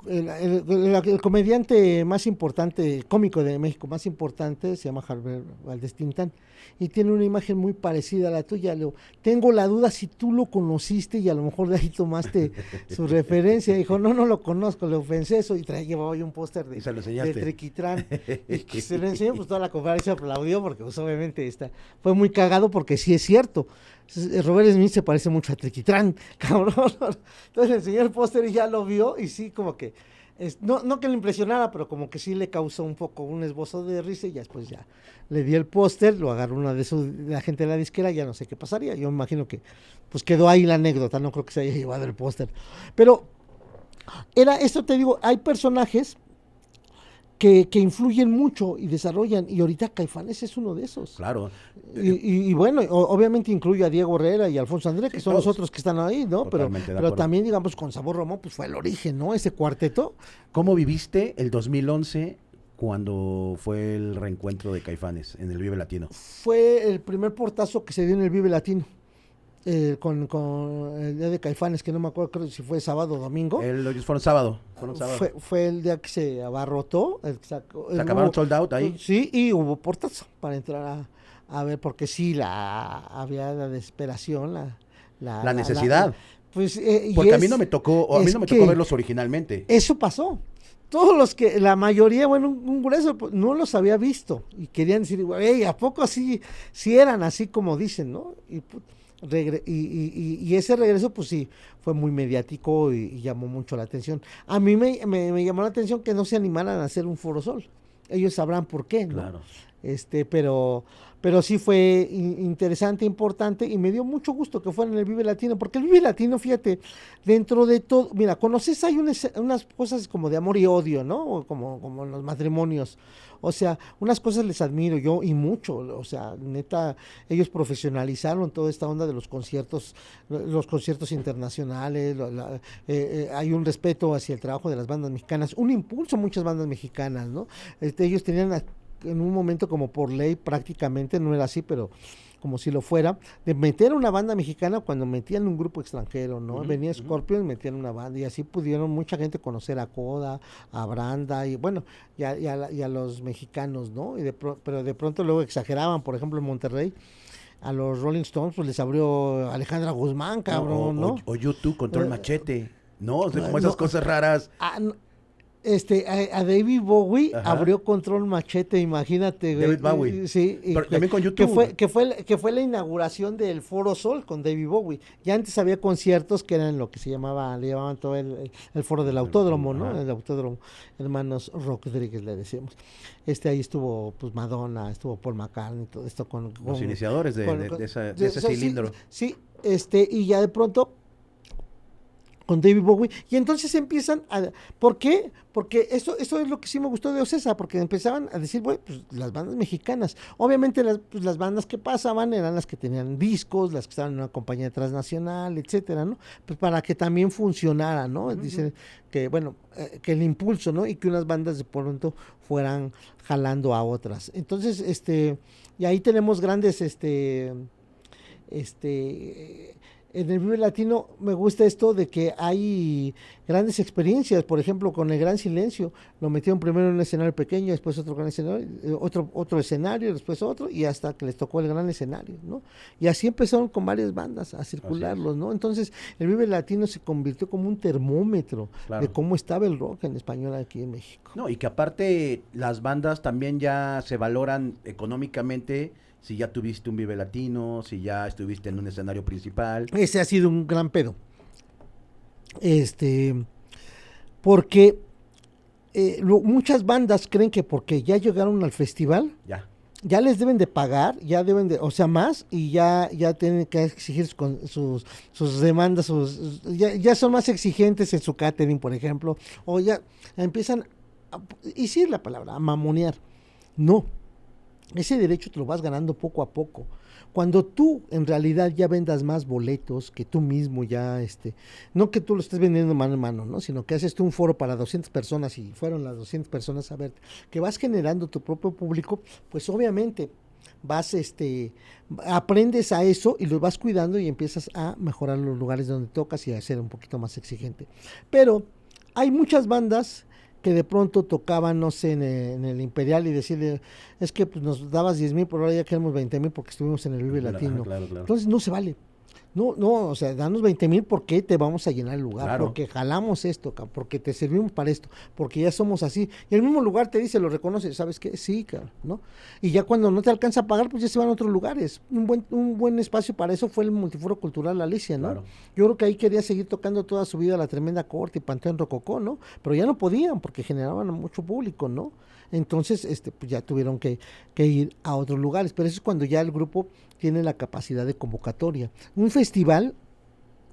el, el- el- el comediante más importante, el cómico de México más importante, se llama Harvey Valdés Tintán, y tiene una imagen muy parecida a la tuya. Le digo, tengo la duda si tú lo conociste y a lo mejor de ahí tomaste su referencia. Dijo, no, no lo conozco, le ofensé eso y traía, llevaba yo un póster de, de. Triquitrán. Y que se lo enseñó, pues toda la conferencia aplaudió porque pues, obviamente está, fue muy cagado porque sí es cierto. S- Robert Smith se parece mucho a Triquitrán, cabrón. Entonces el póster y ya lo vio y sí como que, no, no que le impresionara, pero como que sí le causó un poco un esbozo de risa y ya después ya le di el póster, lo agarró una de su, la gente de la disquera, ya no sé qué pasaría. Yo imagino que pues quedó ahí la anécdota, no creo que se haya llevado el póster. Pero era, esto te digo, hay personajes que, que, influyen mucho y desarrollan. Y ahorita Caifanes es uno de esos. Claro. Y, y, bueno, obviamente incluye a Diego Herrera y Alfonso André, que son los otros que están ahí, ¿no? Pero, pero también, digamos, con Sabor Romo, pues fue el origen, ¿no? Ese cuarteto. ¿Cómo viviste el 2011 cuando fue el reencuentro de Caifanes en el Vive Latino? Fue el primer portazo que se dio en el Vive Latino. Eh, con, con, el día de Caifanes, que no me acuerdo creo si fue sábado o domingo. El, fueron sábado. Fueron sábado. Fue, fue, el día que se abarrotó. El, se acabaron sold out ahí. Sí, y hubo portazo para entrar a, a, ver, porque sí, la había la desesperación, la, la, la necesidad. La, pues, eh, porque a mí no me tocó, a mí no me tocó verlos originalmente. Eso pasó todos los que, la mayoría, bueno, un, grueso pues, no los había visto y querían decir, hey, ¿a poco así, si eran así como dicen, no? Y, y, y, ese regreso, pues sí, fue muy mediático y, llamó mucho la atención. A mí me, me, llamó la atención que no se animaran a hacer un Foro Sol. Ellos sabrán por qué, ¿no? Claro. Este, pero, pero sí fue interesante, importante y me dio mucho gusto que fuera en el Vive Latino, porque el Vive Latino, fíjate, dentro de todo, mira, conoces, hay unas, unas cosas como de amor y odio, ¿no? Como, como los matrimonios. O sea, unas cosas les admiro yo y mucho, o sea, neta, ellos profesionalizaron toda esta onda de los conciertos, los conciertos internacionales, eh, eh, hay un respeto hacia el trabajo de las bandas mexicanas, un impulso a muchas bandas mexicanas, ¿no? Este, ellos tenían en un momento como por ley prácticamente, no era así, pero como si lo fuera, de meter una banda mexicana cuando metían un grupo extranjero, ¿no? Venía Scorpion y metían una banda y así pudieron mucha gente conocer a Coda, a Branda y bueno, y a, los mexicanos, ¿no? Y de pero de pronto luego exageraban, por ejemplo en Monterrey, a los Rolling Stones pues les abrió Alejandra Guzmán, cabrón, ¿no? O, YouTube control eh, machete. No, o como esas cosas raras. Ah, este, a, David Bowie abrió Control Machete, imagínate, David Bowie. Sí, también con YouTube. Que fue, que fue, que fue la inauguración del Foro Sol con David Bowie. Ya antes había conciertos que eran lo que se llamaba, le llamaban todo el, foro del autódromo, ¿no? El autódromo, hermanos Rodríguez le decíamos. Este ahí estuvo pues Madonna, estuvo Paul McCartney, todo esto con, los iniciadores de, ese cilindro. sí, este, y ya de pronto con David Bowie, y entonces empiezan a... ¿Por qué? Porque eso, eso es lo que sí me gustó de Ocesa, porque empezaban a decir, bueno, pues las bandas mexicanas. Obviamente las, pues, las bandas que pasaban eran las que tenían discos, las que estaban en una compañía transnacional, etcétera, ¿no? Pues para que también funcionara, ¿no? Dicen que, bueno, eh, que el impulso, ¿no? Y que unas bandas de pronto fueran jalando a otras. Entonces, este, y ahí tenemos grandes, este, este en el Vive Latino me gusta esto de que hay grandes experiencias, por ejemplo, con el Gran Silencio, lo metieron primero en un escenario pequeño, después otro gran escenario, eh, otro, otro escenario, después otro, y hasta que les tocó el gran escenario, ¿no? Y así empezaron con varias bandas a circularlos, ¿no? Entonces, el Vive Latino se convirtió como un termómetro de cómo estaba el rock en español aquí en México. No, y que aparte las bandas también ya se valoran económicamente si ya tuviste un Vive Latino, si ya estuviste en un escenario principal. Ese ha sido un gran pedo. Este, porque eh, muchas bandas creen que porque ya llegaron al festival, ya. ya les deben de pagar, ya deben de, o sea, más, y ya, ya tienen que exigir sus, sus, demandas, sus, ya, ya, son más exigentes en su catering, por ejemplo, o ya empiezan, a, y sí la palabra, a mamonear. No, ese derecho te lo vas ganando poco a poco. Cuando tú en realidad ya vendas más boletos que tú mismo ya, este, no que tú lo estés vendiendo mano en mano, ¿no? Sino que haces tú un foro para 200 personas y fueron las 200 personas a ver, que vas generando tu propio público, pues obviamente vas, este, aprendes a eso y lo vas cuidando y empiezas a mejorar los lugares donde tocas y a ser un poquito más exigente. Pero hay muchas bandas que de pronto tocaban, no sé, en el, Imperial y decirle, es que pues, nos dabas 10 mil, por ahora ya queremos 20 mil porque estuvimos en el Vive Latino. Entonces no se vale. No, no, o sea, danos 20 mil porque te vamos a llenar el lugar, porque jalamos esto, porque te servimos para esto, porque ya somos así. Y el mismo lugar te dice, lo reconoce, ¿sabes qué? Sí, cabrón, ¿no? Y ya cuando no te alcanza a pagar, pues ya se van a otros lugares. Un buen, un buen espacio para eso fue el Multiforo Cultural Alicia, ¿no? Yo creo que ahí quería seguir tocando toda su vida la tremenda corte y Panteón Rococó, ¿no? Pero ya no podían porque generaban mucho público, ¿no? Entonces, este, pues ya tuvieron que, que ir a otros lugares. Pero eso es cuando ya el grupo tiene la capacidad de convocatoria. Un festival,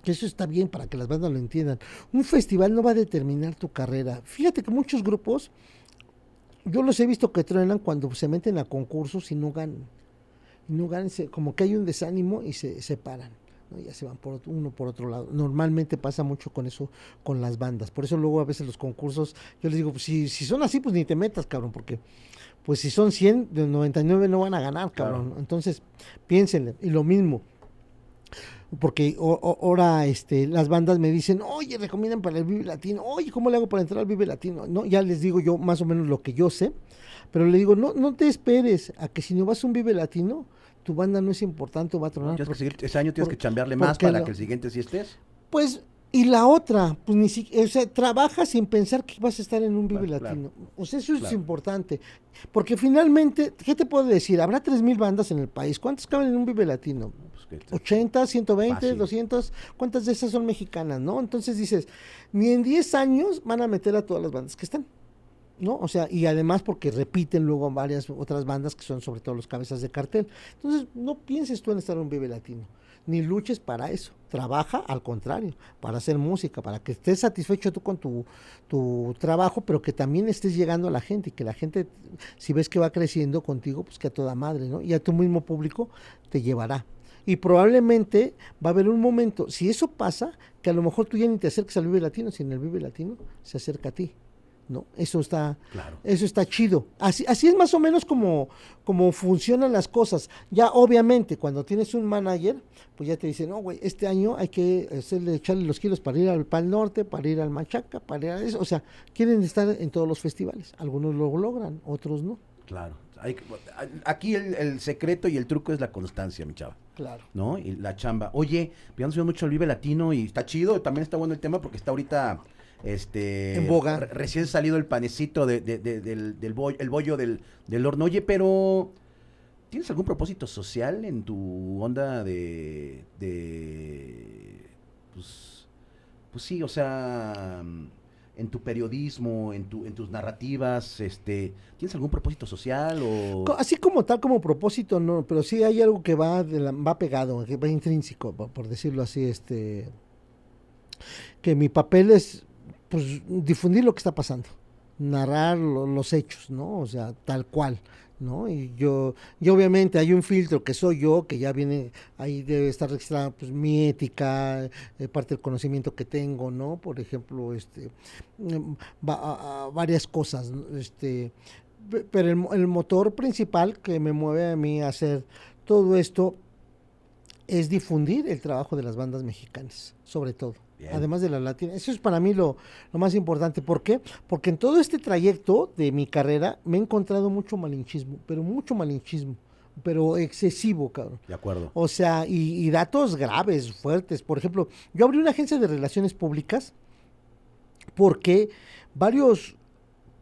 que eso está bien para que las bandas lo entiendan, un festival no va a determinar tu carrera. Fíjate que muchos grupos yo los he visto que truenan cuando se meten a concursos y no ganan. Y no ganan, se- como que hay un desánimo y se separan. ¿No? Ya se van por otro- uno por otro lado. Normalmente pasa mucho con eso, con las bandas. Por eso luego a veces los concursos, yo les digo, pues, si, si son así, pues ni te metas, cabrón, porque pues si son 100, de 99 no van a ganar, cabrón. Claro. Entonces, piénsenle. Y lo mismo, porque ahora este, las bandas me dicen, oye, recomiendan para el Vive Latino, oye, ¿cómo le hago para entrar al Vive Latino? No, ya les digo yo más o menos lo que yo sé, pero le digo, no, no te esperes a que si no vas a un Vive Latino, tu banda no es importante o va a tronar. Que seguir- ese año tienes por- que chambearle más para lo- que el siguiente sí estés. Pues, y la otra, pues ni siquiera, o sea, trabaja sin pensar que vas a estar en un Vive Claro, claro. Latino. O sea, eso es importante. Porque finalmente, ¿qué te puedo decir? Habrá 3.000 bandas en el país. ¿Cuántas caben en un Vive Latino? Pues que- 80, 120, Fácil. 200, ¿cuántas de esas son mexicanas, no? Entonces dices, ni en 10 años van a meter a todas las bandas que están, ¿no? O sea, y además porque repiten luego varias otras bandas que son sobre todo los cabezas de cartel. Entonces, no pienses tú en estar en un Vive Latino, ni luches para eso. Trabaja al contrario, para hacer música, para que estés satisfecho tú con tu, tu trabajo, pero que también estés llegando a la gente y que la gente, si ves que va creciendo contigo, pues que a toda madre, ¿no? Y a tu mismo público te llevará. Y probablemente va a haber un momento, si eso pasa, que a lo mejor tú ya ni te acerques al Vive Latino, sino el Vive Latino se acerca a ti. ¿No? Eso está, Claro. eso está chido. Así, así es más o menos como, como funcionan las cosas. Ya obviamente cuando tienes un manager, pues ya te dicen, no, güey, este año hay que hacerle, echarle los kilos para ir al Pal Norte, para ir al Machaca, para ir a eso. O sea, quieren estar en todos los festivales. Algunos lo logran, otros no. Claro. Hay aquí el, el secreto y el truco es la constancia, mi chava. Claro. ¿no? Y la chamba. Oye, ya nos mucho el Vive Latino y está chido, también está bueno el tema porque está ahorita este En boga. re- recién salido el panecito de, de- de- del, del bollo, el bollo del, del horno. Oye, pero ¿tienes algún propósito social en tu onda de de pues pues sí, o sea, en tu periodismo, en tu en tus narrativas, este, ¿tienes algún propósito social o Así como tal, como propósito, no, pero sí hay algo que va, de la- va pegado, que va intrínseco, por, por decirlo así, este, que mi papel es, pues, difundir lo que está pasando, narrar lo- los hechos, ¿no? O sea, tal cual, ¿no? Y yo, y obviamente hay un filtro que soy yo, que ya viene, ahí debe estar registrada, pues, mi ética, eh, parte del conocimiento que tengo, ¿no? Por ejemplo, este, mm, va- a- varias cosas, este, Pe- pero el, el motor principal que me mueve a mí a hacer todo esto es difundir el trabajo de las bandas mexicanas, sobre todo. Bien. Además de las latinas. Eso es para mí lo, lo más importante. ¿Por qué? Porque en todo este trayecto de mi carrera me he encontrado mucho malinchismo, pero mucho malinchismo, pero excesivo, cabrón. de acuerdo? O sea, y, y datos graves, fuertes. Por ejemplo, yo abrí una agencia de relaciones públicas porque varios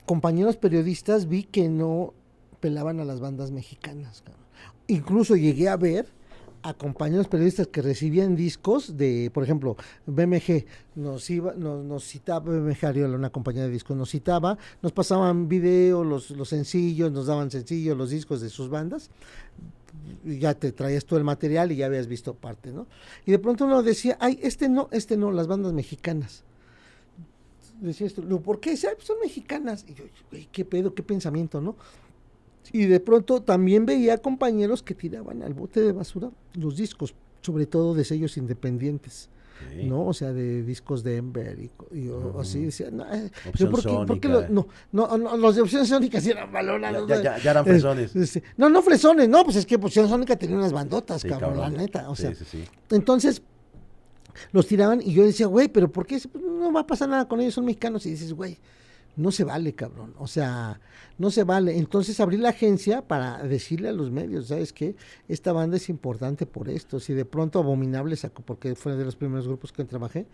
compañeros periodistas vi que no pelaban a las bandas mexicanas. cabrón. Incluso llegué a ver a compañeros periodistas que recibían discos de, por ejemplo, BMG, nos iba, nos, nos citaba, BMG Ariola, una compañía de discos, nos citaba, nos pasaban video, los, los sencillos, nos daban sencillos, los discos de sus bandas, ya te traías todo el material y ya habías visto parte, ¿no? Y de pronto uno decía, ay, este no, este no, las bandas mexicanas. Decía esto, "No, ¿por qué? Dice, "Ay, pues son mexicanas. Y yo, qué pedo, qué pensamiento, ¿no? Y de pronto también veía compañeros que tiraban al bote de basura los discos, sobre todo de sellos independientes. ¿no? O sea, de discos de Ember y, y o- así. Decía, no, eh, pero ¿por qué- por qué lo- no, no, no, los de opción sónica sí eran valorados. Ya- ya- ya- eran Eh, fresones. este, no, no fresones, no, pues es que opción sónica tenía unas bandotas, Sí, cabrón, cabrón. la neta. O sea, entonces los tiraban y yo decía, güey, pero ¿por qué? Pues no va a pasar nada con ellos, son mexicanos. Y dices, güey, no se vale, cabrón. O sea, no se vale. Entonces abrí la agencia para decirle a los medios, ¿sabes qué? Esta banda es importante por esto. Si de pronto Abominable sacó, porque fue de los primeros grupos que trabajé,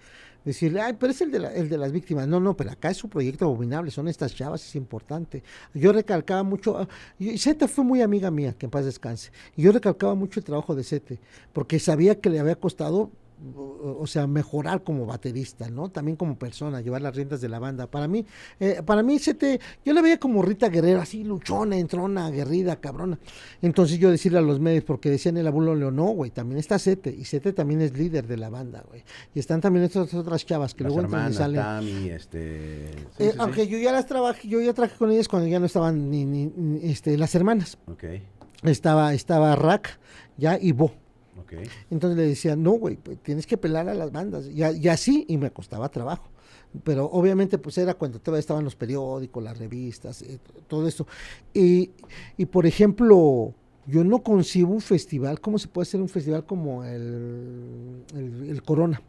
decirle, ay, pero es el de, la- el de las víctimas. No, no, pero acá es su proyecto Abominable, son estas chavas, es importante. Yo recalcaba mucho, ah, y Zeta fue muy amiga mía, que en paz descanse. Y yo recalcaba mucho el trabajo de Zete, porque sabía que le había costado o, sea, mejorar como baterista, ¿no? También como persona, llevar las riendas de la banda. Para mí, eh, para mí, Sete, yo le veía como Rita Guerrero, así luchona, entrona, aguerrida, cabrona. Entonces yo decirle a los medios, porque decían el abuelo León, no, güey, también está Sete, y Sete también es líder de la banda, güey. Y están también estas otras chavas que Las luego entran y hermanas, salen. Tami, este... sí, Eh, sí, sí. aunque yo ya las trabajé, yo ya trabajé con ellas cuando ya no estaban ni, ni- ni, este, las hermanas. Ok, Estaba, estaba Rack, ya, y Bo. Entonces le decía, no, güey, pues tienes que pelar a las bandas. Y, y así, y me costaba trabajo. Pero obviamente, pues era cuando todavía estaban los periódicos, las revistas, eh, todo esto. Y, y, por ejemplo, yo no concibo un festival, ¿cómo se puede hacer un festival como el, el Corona?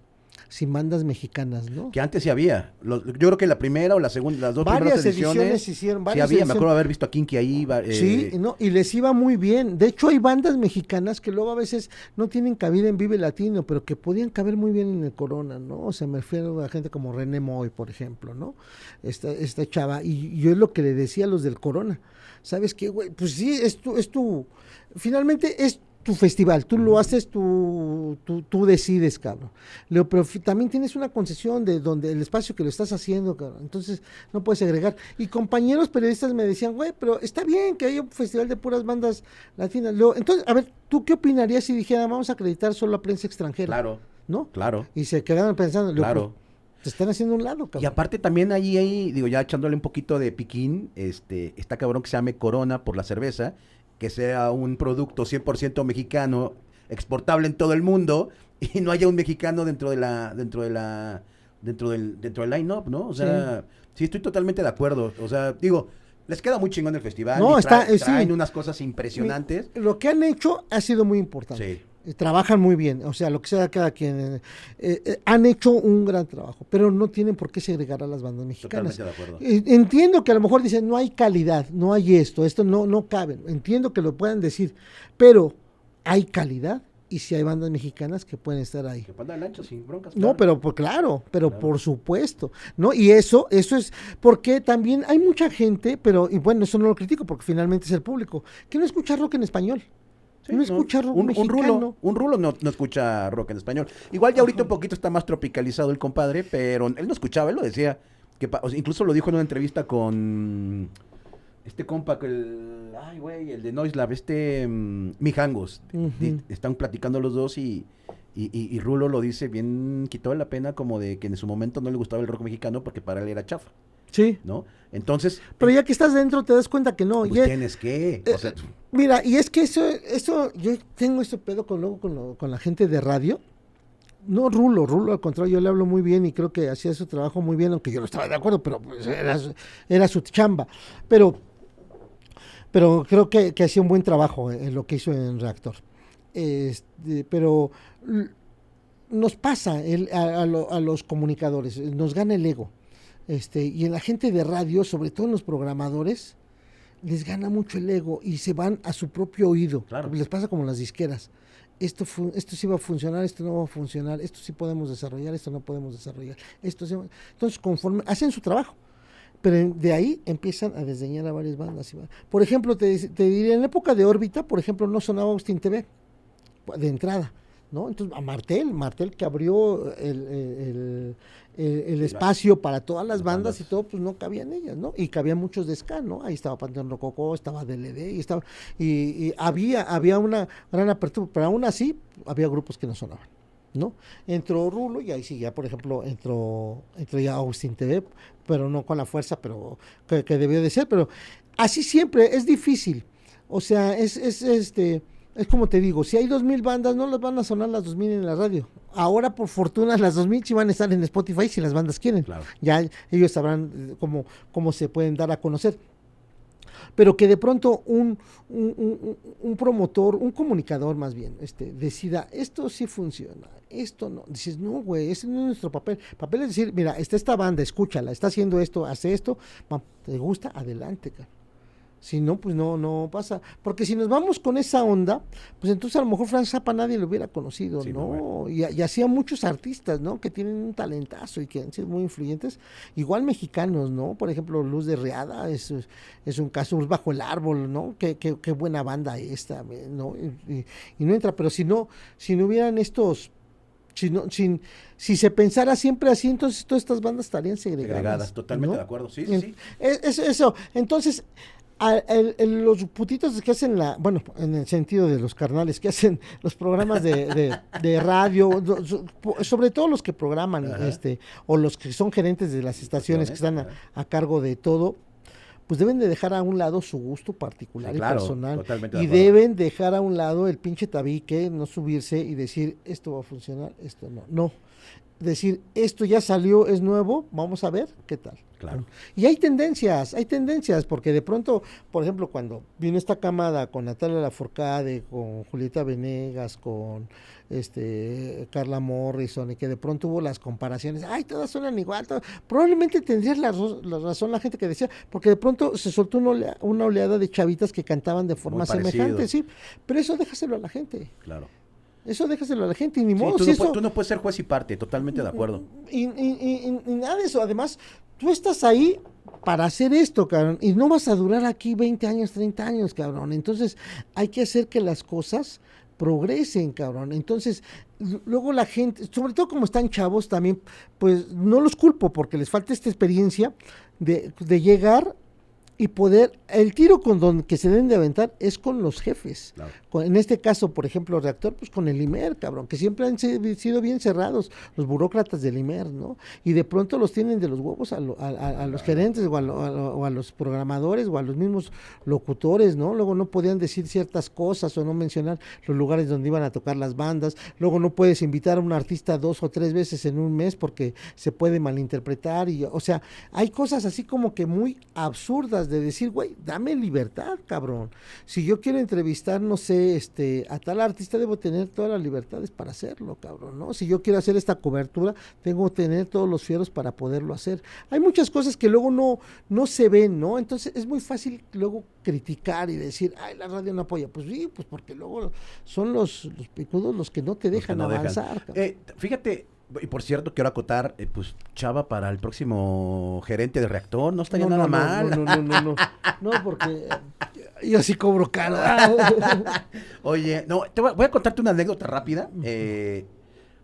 Sin bandas mexicanas, ¿no? Que antes sí había. Los- yo creo que la primera o la segunda, las dos Varias primeras ediciones, ediciones hicieron, sí varias había. Me acuerdo haber visto a Kinky ahí. va- eh, Sí, no, y les iba muy bien. De hecho, hay bandas mexicanas que luego a veces no tienen cabida en Vive Latino, pero que podían caber muy bien en el Corona, ¿no? O sea, me refiero a gente como René Moy, por ejemplo, ¿no? Esta, esta chava. Y yo es lo que le decía a los del Corona. ¿Sabes qué, güey? Pues sí, es tu, es tu, finalmente es tu festival, tú lo haces, tú, tú, tú decides, cabrón. Le digo, pero también tienes una concesión de donde el espacio que lo estás haciendo, cabrón. Entonces, no puedes agregar. Y compañeros periodistas me decían, güey, pero está bien que haya un festival de puras bandas latinas. Le digo, entonces, a ver, ¿tú qué opinarías si dijera, vamos a acreditar solo a prensa extranjera? Claro, ¿No? claro, Y se quedaron pensando, claro. te están haciendo un lado, cabrón. Y aparte también ahí, ahí, digo, ya echándole un poquito de piquín, este, está cabrón que se llame Corona por la cerveza, que sea un producto 100% mexicano, exportable en todo el mundo, y no haya un mexicano dentro de la, dentro de la, dentro del, dentro del line-up, ¿no? O sea, sí. estoy totalmente de acuerdo. O sea, digo, les queda muy chingón el festival. No, y está- eh, sí. traen unas cosas impresionantes. Lo que han hecho ha sido muy importante. Sí. Eh, Trabajan muy bien, o sea, lo que sea cada quien. eh, eh, eh, han hecho un gran trabajo, pero no tienen por qué segregar a las bandas mexicanas. Totalmente de acuerdo. Eh, Entiendo que a lo mejor dicen no hay calidad, no hay esto, esto no, no cabe. Entiendo que lo puedan decir, pero hay calidad y si hay bandas mexicanas que pueden estar ahí. Que ancho sin broncas. No, pero pues, claro, pero Claro. por supuesto, ¿no? Y eso, eso es porque también hay mucha gente, pero, y bueno, eso no lo critico porque finalmente es el público, que no escucha rock en español. Sí, no escucha rock un, rulo, un rulo no, no escucha rock en español. Igual ya ahorita un poquito está más tropicalizado el compadre, pero él no escuchaba, él lo decía. Que, pa- o sea, incluso lo dijo en una entrevista con este compa, que el, ay güey, el de Noislab, este mm, Mijangos. Están platicando los dos y, y, y- y Rulo lo dice bien quitó la pena como de que en su momento no le gustaba el rock mexicano porque para él era chafa, Sí. ¿no? Entonces, Pero ya que estás dentro te das cuenta que no. pues y es- tienes que, o sea, Mira, y es que eso, eso, yo tengo este pedo con luego con, lo- con la gente de radio. No Rulo, Rulo al contrario, yo le hablo muy bien y creo que hacía su trabajo muy bien, aunque yo no estaba de acuerdo, pero pues era, su- era su chamba. Pero, pero creo que, que hacía un buen trabajo en lo que hizo en Reactor. Este, pero nos pasa el- a, a lo- a los comunicadores, nos gana el ego. Este, y en la gente de radio, sobre todo en los programadores, les gana mucho el ego y se van a su propio oído. Claro. Les pasa como las disqueras. Esto, esto sí va a funcionar, esto no va a funcionar, esto sí podemos desarrollar, esto no podemos desarrollar. Esto sí Entonces, conforme hacen su trabajo. Pero de ahí empiezan a desdeñar a varias bandas. Por ejemplo, te, te diría, en la época de órbita, por ejemplo, no sonaba Austin TV de entrada. ¿no? Entonces, a Martel, Martel que abrió el, el- el- el espacio para todas las bandas y todo, pues no cabían ellas, ¿no? Y cabían muchos de ska, ¿no? Ahí estaba Panteón Rococó, estaba DLD, y estaba, y, y había, había una gran apertura, pero aún así había grupos que no sonaban, ¿no? Entró Rulo y ahí sí, ya por ejemplo, entró, entró ya Austin TV, pero no con la fuerza, pero que, que debió de ser, pero así siempre, es difícil. O sea, es, es este, es como te digo, si hay dos mil bandas, no las van a sonar las dos mil en la radio. Ahora, por fortuna, las dos mil sí van a estar en Spotify si las bandas quieren. Claro. Ya ellos sabrán eh, cómo, cómo se pueden dar a conocer. Pero que de pronto un, un, un- un promotor, un comunicador más bien, este, decida, esto sí funciona, esto no. Dices, no, güey, ese no es nuestro papel. Papel es decir, mira, está esta banda, escúchala, está haciendo esto, hace esto, ¿te gusta? Adelante, cara. Si no, pues no, no pasa. Porque si nos vamos con esa onda, pues entonces a lo mejor Franz Zappa nadie lo hubiera conocido, Sí, no. Y, y así a muchos artistas, ¿no? Que tienen un talentazo y que han sido muy influyentes. Igual mexicanos, ¿no? Por ejemplo, Luz de Reada es, es un caso, Bajo el Árbol, ¿no? Qué, qué, qué buena banda esta, ¿no? Y, y- y no entra, pero si no, si no hubieran estos Si, no, sin, si se pensara siempre así, entonces todas estas bandas estarían segregadas. Segregadas, totalmente ¿no? de acuerdo, sí, sí, sí. Es eso. Entonces, a- el- el- los putitos que hacen la, bueno, en el sentido de los carnales que hacen los programas de, de- de radio, sobre todo los que programan, Ajá. este, o los que son gerentes de las estaciones que están a, cargo de todo, pues deben de dejar a un lado su gusto particular Sí, y claro, personal. de Y deben dejar a un lado el pinche tabique, no subirse y decir, esto va a funcionar, esto no. No. Decir, esto ya salió, es nuevo, vamos a ver qué tal. Claro. Y hay tendencias, hay tendencias, porque de pronto, por ejemplo, cuando vino esta camada con Natalia Lafourcade, con Julieta Venegas, con este Carla Morrison, y que de pronto hubo las comparaciones, ay, todas suenan igual, todas- probablemente tendría la, razón la gente que decía, porque de pronto se soltó una, olea- una oleada de chavitas que cantaban de forma semejante, sí, pero eso déjaselo a la gente, Claro. Eso déjaselo a la gente, y ni Sí, modo, tú, si no, eso- tú no puedes ser juez y parte, totalmente de acuerdo. y, y- y- y- y nada de eso. Además, tú estás ahí para hacer esto, cabrón. Y no vas a durar aquí 20 años, 30 años, cabrón. Entonces, hay que hacer que las cosas progresen, cabrón. Entonces, luego la gente, sobre todo como están chavos también, pues no los culpo porque les falta esta experiencia de, de llegar y poder, el tiro con don que se deben de aventar es con los jefes. Claro. Con- en este caso, por ejemplo, reactor, pues con el IMER, cabrón, que siempre han sido bien cerrados los burócratas del IMER, ¿no? Y de pronto los tienen de los huevos a, lo- a- a- a los gerentes o a, lo- a lo- o a los programadores o a los mismos locutores, ¿no? Luego no podían decir ciertas cosas o no mencionar los lugares donde iban a tocar las bandas. Luego no puedes invitar a un artista dos o tres veces en un mes porque se puede malinterpretar. Y, o sea, hay cosas así como que muy absurdas de decir, güey, dame libertad, cabrón. Si yo quiero entrevistar, no sé, este, a tal artista, debo tener todas las libertades para hacerlo, cabrón, ¿no? Si yo quiero hacer esta cobertura, tengo que tener todos los fieros para poderlo hacer. Hay muchas cosas que luego no, no se ven, ¿no? Entonces es muy fácil luego criticar y decir, ay, la radio no apoya. Pues sí, pues porque luego son los, los picudos los que no te dejan no dejan. avanzar. cabrón. Eh, fíjate, y por cierto, quiero acotar, eh, pues Chava para el próximo gerente de reactor, no estaría no, nada no, mal. No, no, no, no, no, no, porque eh, yo sí cobro caro. Oye, no, te voy, voy a contarte una anécdota rápida. Eh,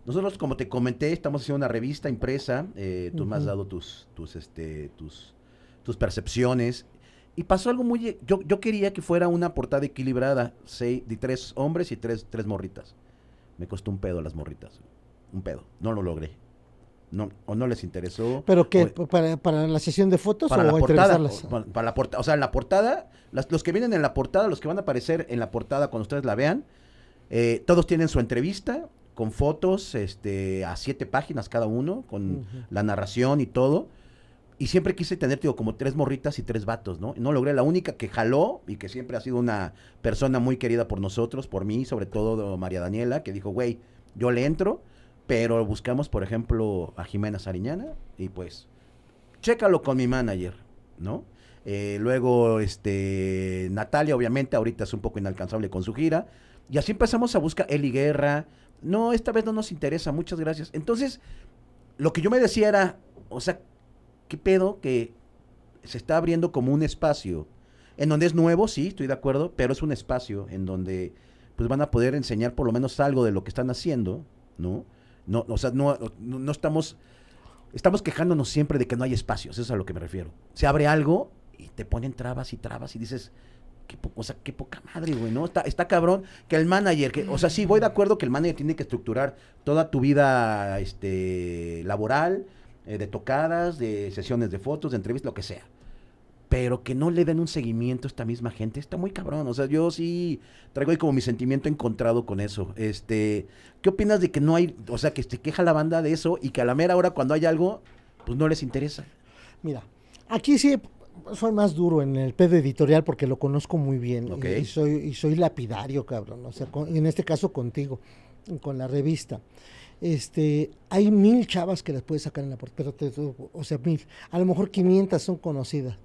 nosotros, como te comenté, estamos haciendo una revista impresa. eh, tú me has dado tus, tus, este, tus, tus percepciones. Y pasó algo muy... Yo, yo quería que fuera una portada equilibrada, seis, de tres hombres y tres, tres morritas. Me costó un pedo las morritas. Un pedo. No lo logré. No, o no les interesó. ¿Pero qué? o- ¿Para, ¿Para la sesión de fotos para o la portada. o- Para, para la portada. O sea, en la portada, las- los que vienen en la portada, los que van a aparecer en la portada cuando ustedes la vean, eh, todos tienen su entrevista con fotos este, a siete páginas cada uno, con la narración y todo. Y siempre quise tener, digo, como tres morritas y tres vatos, ¿no? No logré. La única que jaló y que siempre ha sido una persona muy querida por nosotros, por mí, sobre todo María Daniela, que dijo, güey, yo le entro, pero buscamos, por ejemplo, a Jimena Sariñana y pues, chécalo con mi manager, ¿no? Eh, luego, este, Natalia, obviamente, ahorita es un poco inalcanzable con su gira. Y así empezamos a buscar Eli Guerra. No, esta vez no nos interesa, muchas gracias. Entonces, lo que yo me decía era, o sea, ¿qué pedo que se está abriendo como un espacio en donde es nuevo, sí, estoy de acuerdo, pero es un espacio en donde pues van a poder enseñar por lo menos algo de lo que están haciendo, ¿no? No, o sea, no, no, estamos estamos quejándonos siempre de que no hay espacios, eso es a lo que me refiero. Se abre algo y te ponen trabas y trabas y dices, qué o sea, qué poca madre, güey, ¿no? Está, está cabrón que el manager, que, o sea, sí, voy de acuerdo que el manager tiene que estructurar toda tu vida este, laboral, eh, de tocadas, de sesiones de fotos, de entrevistas, lo que sea. Pero que no le den un seguimiento a esta misma gente, está muy cabrón. O sea, yo sí traigo ahí como mi sentimiento encontrado con eso. Este, ¿qué opinas de que no hay, o sea, que se queja la banda de eso y que a la mera hora cuando hay algo, pues no les interesa? Mira, aquí sí soy más duro en el pedo editorial porque lo conozco muy bien. Y, y soy, y soy lapidario, cabrón. O sea, con- en este caso contigo, con la revista. Este, hay mil chavas que las puedes sacar en la portada, o sea, mil. A lo mejor 500 son conocidas.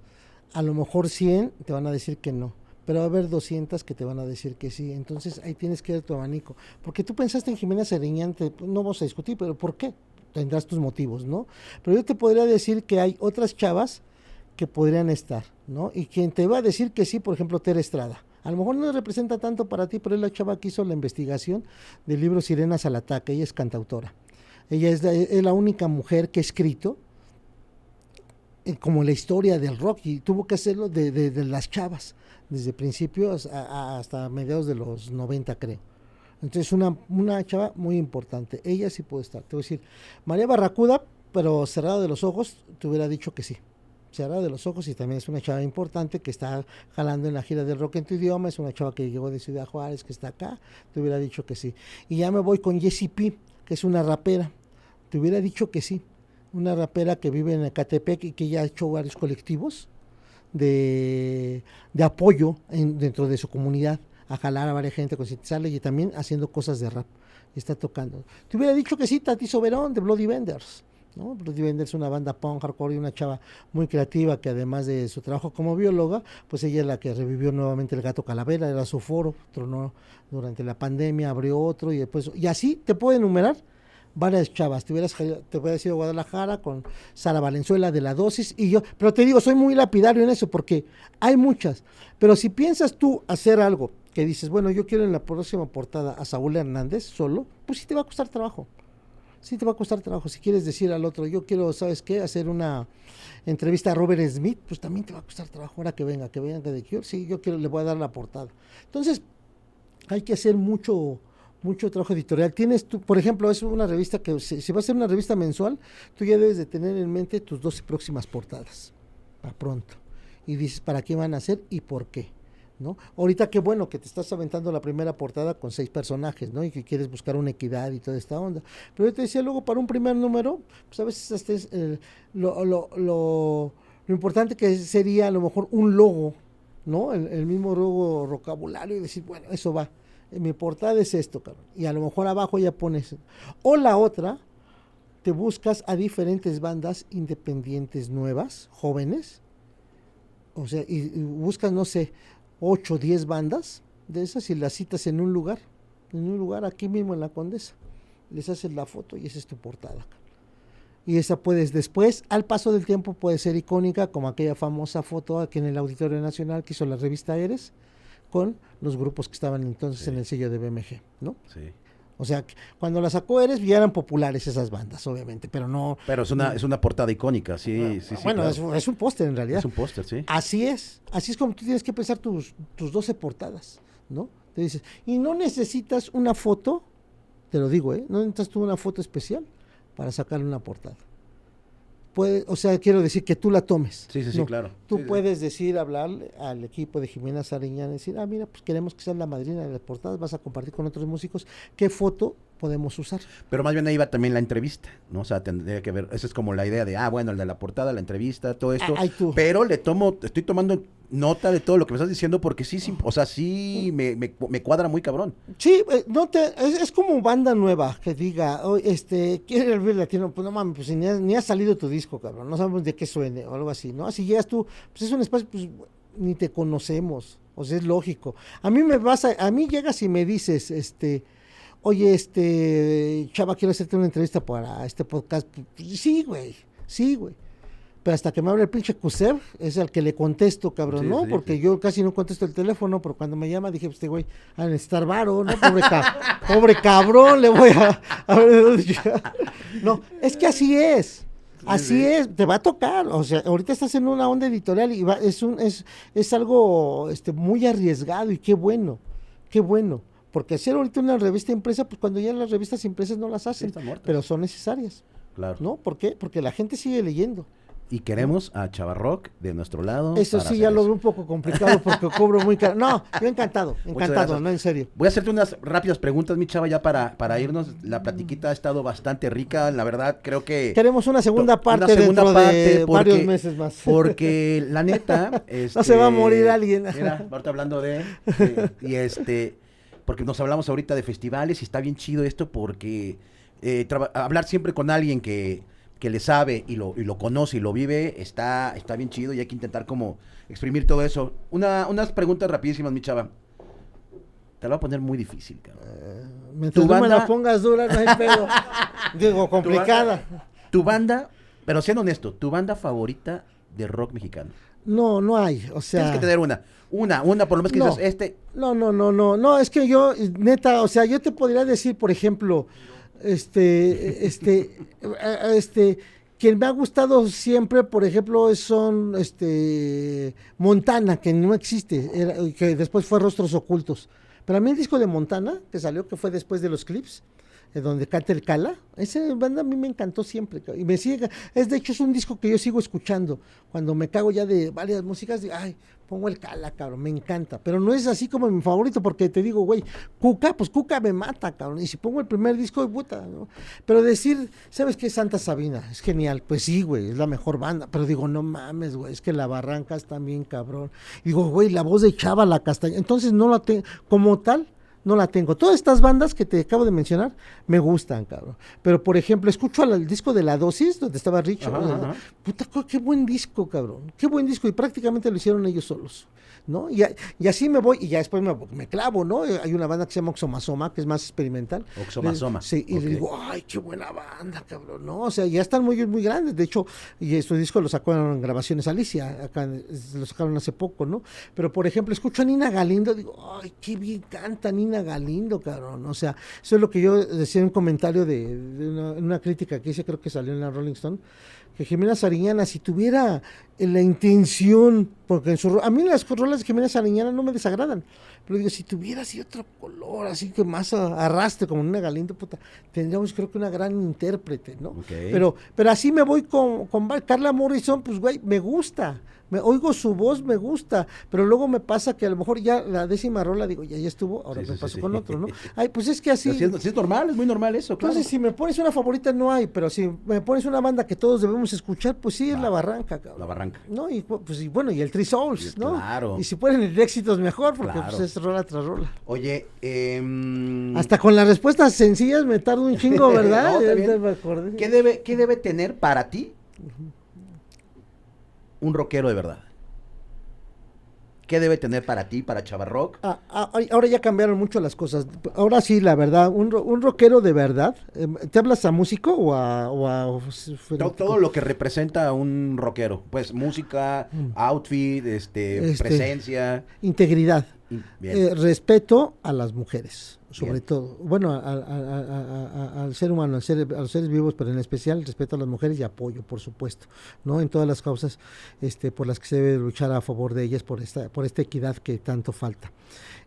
A lo mejor 100 te van a decir que no. Pero va a haber 200 que te van a decir que sí. Entonces ahí tienes que ver tu abanico. Porque tú pensaste en Jimena Seriñante, no vamos a discutir, pero ¿por qué? Tendrás tus motivos, ¿no? Pero yo te podría decir que hay otras chavas que podrían estar, ¿no? Y quien te va a decir que sí, por ejemplo, Tere Estrada. A lo mejor no representa tanto para ti, pero es la chava que hizo la investigación del libro Sirenas al Ataque, ella es cantautora. Ella es la, es la única mujer que ha escrito como la historia del rock y tuvo que hacerlo de, las chavas, desde principios hasta mediados de los 90 creo. Entonces una, una chava muy importante. Ella sí puede estar. Te voy a decir, María Barracuda, pero cerrada de los ojos, te hubiera dicho que sí. Cerrada de los ojos y también es una chava importante que está jalando en la gira del rock en tu idioma. Es una chava que llegó de Ciudad Juárez, que está acá. Te hubiera dicho que sí. Y ya me voy con Jessie P, que es una rapera. Te hubiera dicho que sí. Una rapera que vive en Ecatepec y que ya ha hecho varios colectivos de, de apoyo en- dentro de su comunidad a jalar a varias gente, concientizarle y también haciendo cosas de rap. Y está tocando. Te hubiera dicho que sí, Tati Soberón de Bloody Vendors. ¿no? Bloody Vendors es una banda punk hardcore y una chava muy creativa que además de su trabajo como bióloga, pues ella es la que revivió nuevamente el gato calavera, era su foro, tronó durante la pandemia, abrió otro y después, y así te puedo enumerar varias chavas. Te hubieras, te hubieras ido a Guadalajara con Sara Valenzuela de la dosis y yo, pero te digo, soy muy lapidario en eso porque hay muchas. Pero si piensas tú hacer algo que dices, bueno, yo quiero en la próxima portada a Saúl Hernández solo, pues sí te va a costar trabajo. Sí te va a costar trabajo. Si quieres decir al otro, yo quiero, ¿sabes qué? Hacer una entrevista a Robert Smith, pues también te va a costar trabajo. Ahora que venga, que venga de Cure, sí, yo quiero, le voy a dar la portada. Entonces, hay que hacer mucho mucho trabajo editorial. Tienes tú, por ejemplo, es una revista que si, va a ser una revista mensual, tú ya debes de tener en mente tus 12 próximas portadas, para pronto. Y dices para qué van a ser y por qué. ¿No? Ahorita qué bueno que te estás aventando la primera portada con seis personajes, ¿no? Y que quieres buscar una equidad y toda esta onda. Pero yo te decía luego para un primer número, pues a veces hasta es, eh, lo, lo, lo, lo importante que sería a lo mejor un logo, ¿no? El, el mismo logo vocabulario y decir, bueno, eso va. Mi portada es esto, cabrón. Y a lo mejor abajo ya pones. O la otra, te buscas a diferentes bandas independientes nuevas, jóvenes. O sea, y, buscas, no sé, 8 o 10 bandas de esas y las citas en un lugar. En un lugar aquí mismo en la Condesa. Les haces la foto y esa es tu portada. Y esa puedes después, al paso del tiempo, puede ser icónica, como aquella famosa foto aquí en el Auditorio Nacional que hizo la revista Eres con los grupos que estaban entonces Sí. en el sello de BMG, ¿no? Sí. O sea, cuando la sacó Eres ya eran populares esas bandas, obviamente, pero no... Pero es una, es una portada icónica, sí, sí, sí. bueno, claro. es, un- es un póster en realidad. Es un póster, sí. Así es, así es como tú tienes que pensar tus, tus 12 portadas, ¿no? Te dices, y no necesitas una foto, te lo digo, ¿eh? No necesitas tú una foto especial para sacarle una portada. Puede, o sea, quiero decir que tú la tomes. Sí, sí, sí, claro. Tú Sí, sí. puedes decir, hablarle al equipo de Jimena Sariñán, decir, ah, mira, pues queremos que seas la madrina de las portadas, vas a compartir con otros músicos, ¿qué foto podemos usar? Pero más bien ahí va también la entrevista, ¿no? O sea, tendría que ver, esa es como la idea de, ah, bueno, el de la portada, la entrevista, todo esto. Tú. Pero le tomo, estoy tomando nota de todo lo que me estás diciendo porque sí, sí o sea, sí me, me, me cuadra muy cabrón. Sí, eh, no te, es, es como banda nueva que diga, "Oye, este, quiere el latino, pues no mames, pues ni ha, ni ha salido tu disco, cabrón, no sabemos de qué suene o algo así, ¿no? Si llegas tú, pues es un espacio, pues ni te conocemos, o sea, es lógico. A mí me vas a, a mí llegas y me dices, este, oye, este, chava, quiero hacerte una entrevista para este podcast, sí, güey, sí, güey. Pero hasta que me abre el pinche Kusev, es al que le contesto, cabrón, Sí, ¿no? sí, Porque sí. yo casi no contesto el teléfono, pero cuando me llama dije, pues este güey, a necesitar varo, ¿no? Pobre, ca- pobre cabrón, le voy a, a ver de dónde llega. No, es que así es. Así sí. es, te va a tocar. O sea, ahorita estás en una onda editorial y va- es un, es, es algo este, muy arriesgado y qué bueno, qué bueno. Porque hacer ahorita una revista impresa, pues cuando ya las revistas impresas no las hacen, pero son necesarias, Claro. ¿no? ¿Por qué? Porque la gente sigue leyendo. Y queremos a Chavarrock de nuestro lado. Eso sí, ya lo veo un poco complicado porque cobro muy caro. No, yo encantado, encantado, no, en serio. Voy a hacerte unas rápidas preguntas, mi chava, ya para, para irnos. La platiquita ha estado bastante rica, la verdad, creo que... Queremos una segunda Una parte segunda dentro parte, de porque- varios meses más. Porque la neta... No se va a este, morir alguien. Mira, ahorita hablando de... de- y este... Porque nos hablamos ahorita de festivales y está bien chido esto porque eh, hablar siempre con alguien que, que le sabe y lo, y lo conoce y lo vive está, está bien chido y hay que intentar como exprimir todo eso. Una, unas preguntas rapidísimas, mi chava. Te la voy a poner muy difícil, cabrón. Mientras tu no me la banda- pongas dura, no hay pedo. Digo, complicada. Tu banda, pero siendo honesto, tu banda favorita de rock mexicano. No, no hay. O sea. Tienes que tener una. Una, una, por lo menos que No. dices, este. No, no, no, no. No, es que yo, neta, o sea, yo te podría decir, por ejemplo, Este, este, este, quien me ha gustado siempre, por ejemplo, son este Montana, que no existe, que después fue Rostros Ocultos. Pero a mí el disco de Montana, que salió, que fue después de los clips, donde canta el Cala. Ese banda a mí me encantó siempre. Y me sigue. Es de hecho es un disco que yo sigo escuchando. Cuando me cago ya de varias músicas, digo, ay, pongo el Cala, cabrón, me encanta. Pero no es así como mi favorito, porque te digo, güey, Cuca, pues Cuca me mata, cabrón. Y si pongo el primer disco, puta, ¿no? Pero decir, ¿sabes qué Santa Sabina? Es genial. Pues sí, güey, es la mejor banda. Pero digo, no mames, güey, es que la barranca está bien, cabrón. Y digo, güey, la voz de Chava la castaña. Entonces no la tengo, como tal, no la tengo. Todas estas bandas que te acabo de mencionar me gustan, cabrón. Pero, por ejemplo, escucho al, disco de La Dosis, donde estaba Rich. Puta, qué buen disco, cabrón. Qué buen disco. Y prácticamente lo hicieron ellos solos. ¿No? Y, y, así me voy y ya después me, clavo, ¿no? Hay una banda que se llama Oxomasoma, que es más experimental. Oxomasoma. Sí, y le digo, ay, qué buena banda, cabrón, ¿no? O sea, ya están muy, muy grandes. De hecho, y estos discos los sacaron en grabaciones Alicia, acá los sacaron hace poco, ¿no? Pero, por ejemplo, escucho a Nina Galindo, digo, ay, qué bien canta Nina Galindo, cabrón. O sea, eso es lo que yo decía en un comentario de, una, una, crítica que hice, creo que salió en la Rolling Stone que Jimena Sariñana, si tuviera la intención, porque en su, a mí las rolas de Jimena Sariñana no me desagradan, pero digo, si tuviera así otro color, así que más arrastre, como una Galindo, puta, tendríamos creo que una gran intérprete, ¿no? Pero, pero así me voy con, con Carla Morrison, pues güey, me gusta, me oigo su voz, me gusta, pero luego me pasa que a lo mejor ya la décima rola digo, ya, ya estuvo, ahora me paso con otro, ¿no? Ay, pues es que así. es, normal, es muy normal eso, claro. Entonces, si me pones una favorita, no hay, pero si me pones una banda que todos debemos escuchar, pues sí, es La Barranca, cabrón. La Barranca. ¿No? Y pues y bueno, y el Three Souls, ¿no? Claro. Y si ponen el éxito es mejor, porque pues es rola tras rola. Oye, eh... Hasta con las respuestas sencillas me tardo un chingo, ¿verdad? ¿Qué, debe, ¿Qué debe tener para ti un rockero de verdad? ¿Qué debe tener para ti, para Chavarrock? Ah, ah, ahora ya cambiaron mucho las cosas. Ahora sí, la verdad, un, un rockero de verdad, em, ¿te hablas a músico o a...? todo, lo que representa a un rockero, pues música, mm. outfit, este, este, presencia. Integridad. Eh, respeto a las mujeres sobre todo. Bueno, al ser humano, al ser, a los seres vivos, pero en especial respeto a las mujeres y apoyo, por supuesto, ¿no? En todas las causas este, por las que se debe luchar a favor de ellas, por esta, por esta equidad que tanto falta.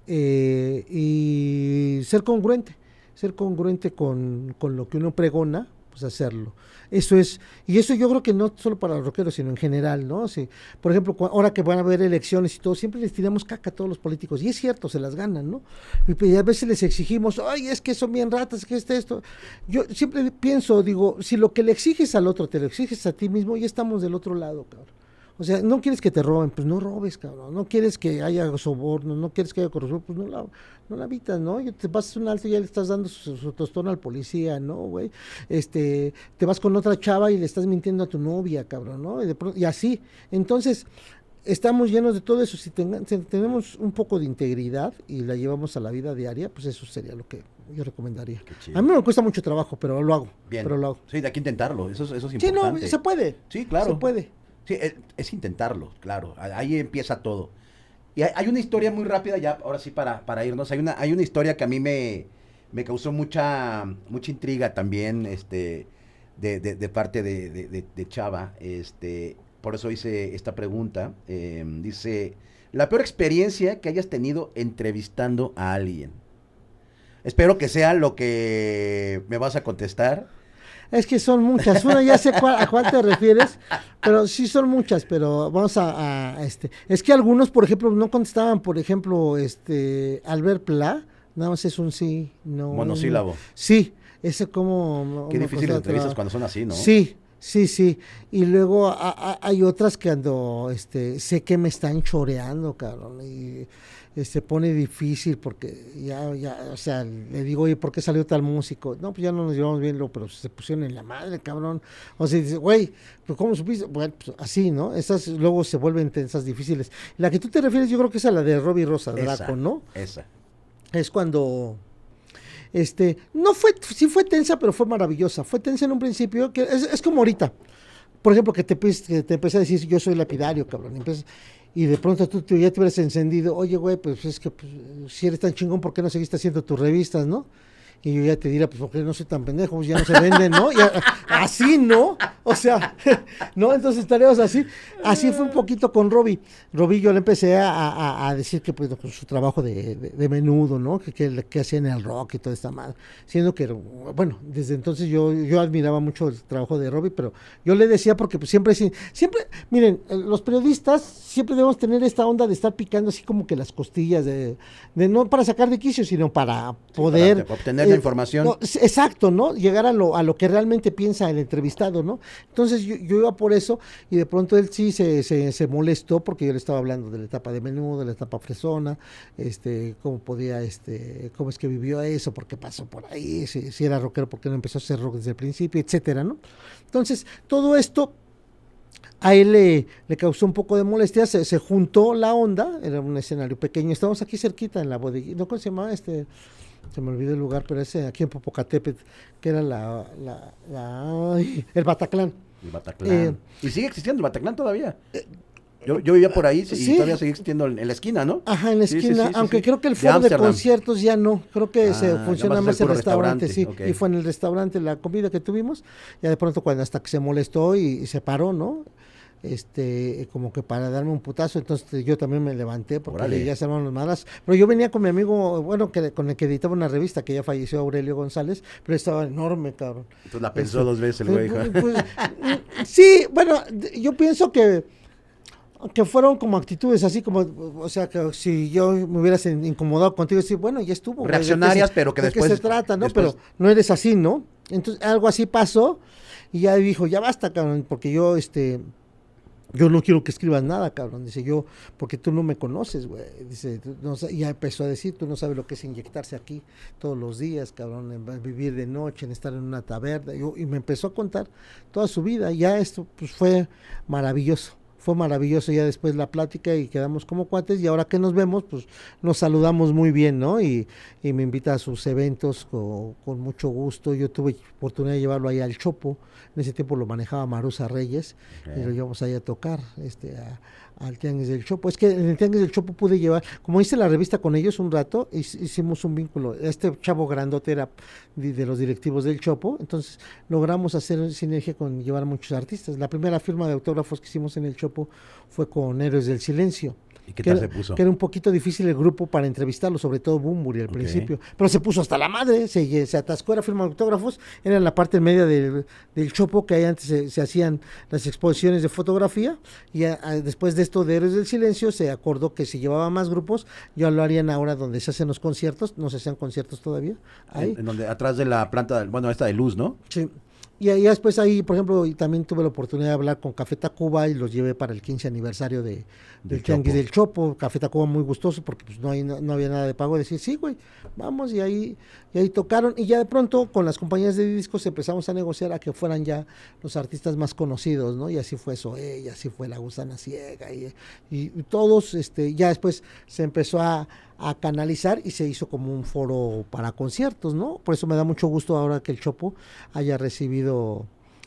Eh, y ser congruente, ser congruente con, con lo que uno pregona, pues hacerlo. Eso es, y eso yo creo que no solo para los rockeros, sino en general, ¿no? Sí, por ejemplo, ahora que van a haber elecciones y todo, siempre les tiramos caca a todos los políticos, y es cierto, se las ganan, ¿no? Y, a veces les exigimos, ay, es que son bien ratas, que este, esto. Yo siempre pienso, digo, si lo que le exiges al otro te lo exiges a ti mismo, ya estamos del otro lado, cabrón. O sea, no quieres que te roben, pues no robes, cabrón. No quieres que haya soborno, no quieres que haya corrupción, pues no la, no la habitas, ¿no? Y te vas a un alto y ya le estás dando su, tostón al policía, ¿no, güey? Este, te vas con otra chava y le estás mintiendo a tu novia, cabrón, ¿no? Y, y así. Entonces, estamos llenos de todo eso. Si, tenemos un poco de integridad y la llevamos a la vida diaria, pues eso sería lo que yo recomendaría. A mí me cuesta mucho trabajo, pero lo hago. Bien. Pero lo hago. Sí, de aquí intentarlo. Eso, eso es importante. Sí, no, se puede. Sí, claro. Se puede. Sí, es, intentarlo, claro. Ahí empieza todo. Y hay, una historia muy rápida ya, ahora sí para, para irnos. Hay una, hay una historia que a mí me, me causó mucha, mucha intriga también, este, de, de, parte de, de, Chava. Este, por eso hice esta pregunta. Em, dice, la peor experiencia que hayas tenido entrevistando a alguien. Espero que sea lo que me vas a contestar. Es que son muchas. Una ya sé a cuál te refieres, pero sí son muchas, pero vamos a, este. Es que algunos, por ejemplo, no contestaban, por ejemplo, este Albert Pla, nada más es un sí, no. Monosílabo. sí, ese como. Qué difícil entrevistas cuando son así, ¿no? Sí, Sí, sí. Y luego hay otras que ando, este, sé que me están choreando, cabrón. Y se pone difícil porque ya, ya, o sea, le digo, oye, ¿por qué salió tal músico? No, pues ya no nos llevamos bien, pero se pusieron en la madre, cabrón. O sea, dice, güey, pues ¿cómo supiste? Bueno, pues así, ¿no? Esas luego se vuelven tensas, difíciles. La que tú te refieres, yo creo que es a la de Robbie Rosa, Draco, ¿no? Esa. Es cuando este, no fue, sí fue tensa, pero fue maravillosa. Fue tensa en un principio, que es, es como ahorita. Por ejemplo, que te, que te empecé a decir, yo soy lapidario, cabrón. Y, y de pronto tú, ya te hubieras encendido, oye, güey, pues es que pues, si eres tan chingón, ¿por qué no seguiste haciendo tus revistas, no? Y yo ya te diría, pues porque no soy tan pendejo, pues ya no se venden, ¿no? Ya, así, ¿no? O sea, ¿no? Entonces estaríamos así. Así fue un poquito con Robbie. Robbie yo le empecé a, a- a decir que pues con su trabajo de, de- de menudo, ¿no? Que, que, que hacía en el rock y toda esta madre. Siendo que, bueno, desde entonces yo, yo admiraba mucho el trabajo de Robbie, pero yo le decía porque pues, siempre, siempre, miren, eh, los periodistas siempre debemos tener esta onda de estar picando así como que las costillas, de, de no para sacar de quicio, sino para poder... para obtener información. no, exacto, ¿no? Llegar a lo, a lo que realmente piensa el entrevistado, ¿no? Entonces yo, yo iba por eso y de pronto él sí se, se, se molestó porque yo le estaba hablando de la etapa de menú, de la etapa fresona, este, cómo podía, este, cómo es que vivió eso, por qué pasó por ahí, si, si era rockero, por qué no empezó a hacer rock desde el principio, etcétera, ¿no? Entonces, todo esto a él le, le causó un poco de molestia, se, se juntó la onda, era un escenario pequeño, estábamos aquí cerquita en la bodeguita, ¿no? ¿Cómo se llamaba este? Se me olvidó el lugar, pero ese aquí en Popocatépetl, que era la, la, la- ay, el Bataclán. El Bataclan. Eh, y sigue existiendo el Bataclan todavía. Yo, yo vivía por ahí y sí. todavía sigue existiendo en, en la esquina, ¿no? Ajá, en la esquina, sí, sí, aunque creo que el foro de, conciertos ya no, creo que se Ah, funciona más el restaurante, restaurante, sí, y fue en el restaurante la comida que tuvimos, ya de pronto cuando hasta que se molestó y, y se paró, ¿no? Este, como que para darme un putazo, entonces yo también me levanté porque ya se armaron los malas, pero yo venía con mi amigo, bueno, que con el que editaba una revista que ya falleció Aurelio González, pero estaba enorme, cabrón. Entonces la pensó Este, dos veces el güey. pues, ja. pues, mm, sí, bueno, yo pienso que que fueron como actitudes así como, o sea, que si yo me hubieras in- incomodado contigo, decir, bueno, ya estuvo. güey, ¿de Reaccionarias, pero que de después- qué se trata, ¿no? después- Pero no eres así, ¿no? Entonces, algo así pasó y ya dijo, ya basta, cabrón, porque yo, este, yo no quiero que escribas nada, cabrón. Dice yo, porque tú no me conoces, güey. Dice, no ya empezó a decir, tú no sabes lo que es inyectarse aquí todos los días, cabrón, en vivir de noche, en estar en una taberna. Yo- y me empezó a contar toda su vida. Ya esto, pues fue maravilloso. Fue maravilloso ya después la plática y quedamos como cuates y ahora que nos vemos, pues nos saludamos muy bien, ¿no? Y, y me invita a sus eventos con, con mucho gusto. Yo tuve oportunidad de llevarlo ahí al Chopo. En ese tiempo lo manejaba Marusa Reyes y lo llevamos ahí a tocar este, a- al Tianguis del Chopo. Es que en el Tianguis del Chopo pude llevar, como hice la revista con ellos un rato, hic- hicimos un vínculo. Este chavo grandote era de los directivos del Chopo, entonces logramos hacer sinergia con llevar a muchos artistas. La primera firma de autógrafos que hicimos en el Chopo fue con Héroes del Silencio. ¿Y qué que tal era- se puso? Que era un poquito difícil el grupo para entrevistarlo, sobre todo Bumburi al principio. Pero se puso hasta la madre, se, atascó, era firma autógrafos, era en la parte media del, del chopo que ahí antes se, se hacían las exposiciones de fotografía. Y a- a- después de esto de Héroes del Silencio, se acordó que si llevaba más grupos, ya lo harían ahora donde se hacen los conciertos, no se hacían conciertos todavía. Ahí. En, en donde, atrás de la planta, bueno, esta de luz, ¿no? Sí. Y ahí después ahí, por ejemplo, y también tuve la oportunidad de hablar con Café Tacuba y los llevé para el 15 aniversario de, Del del Tianguis Chopo. del Chopo. Café Tacuba muy gustoso porque pues, no, hay, no, no había nada de pago. Decir, sí, güey, vamos. Y ahí, y ahí tocaron. Y ya de pronto con las compañías de discos empezamos a negociar a que fueran ya los artistas más conocidos, ¿no? Y así fue Zoé, y así fue La Gusana Ciega. Y, y todos, este, ya después se empezó a, a canalizar y se hizo como un foro para conciertos, ¿no? Por eso me da mucho gusto ahora que el Chopo haya recibido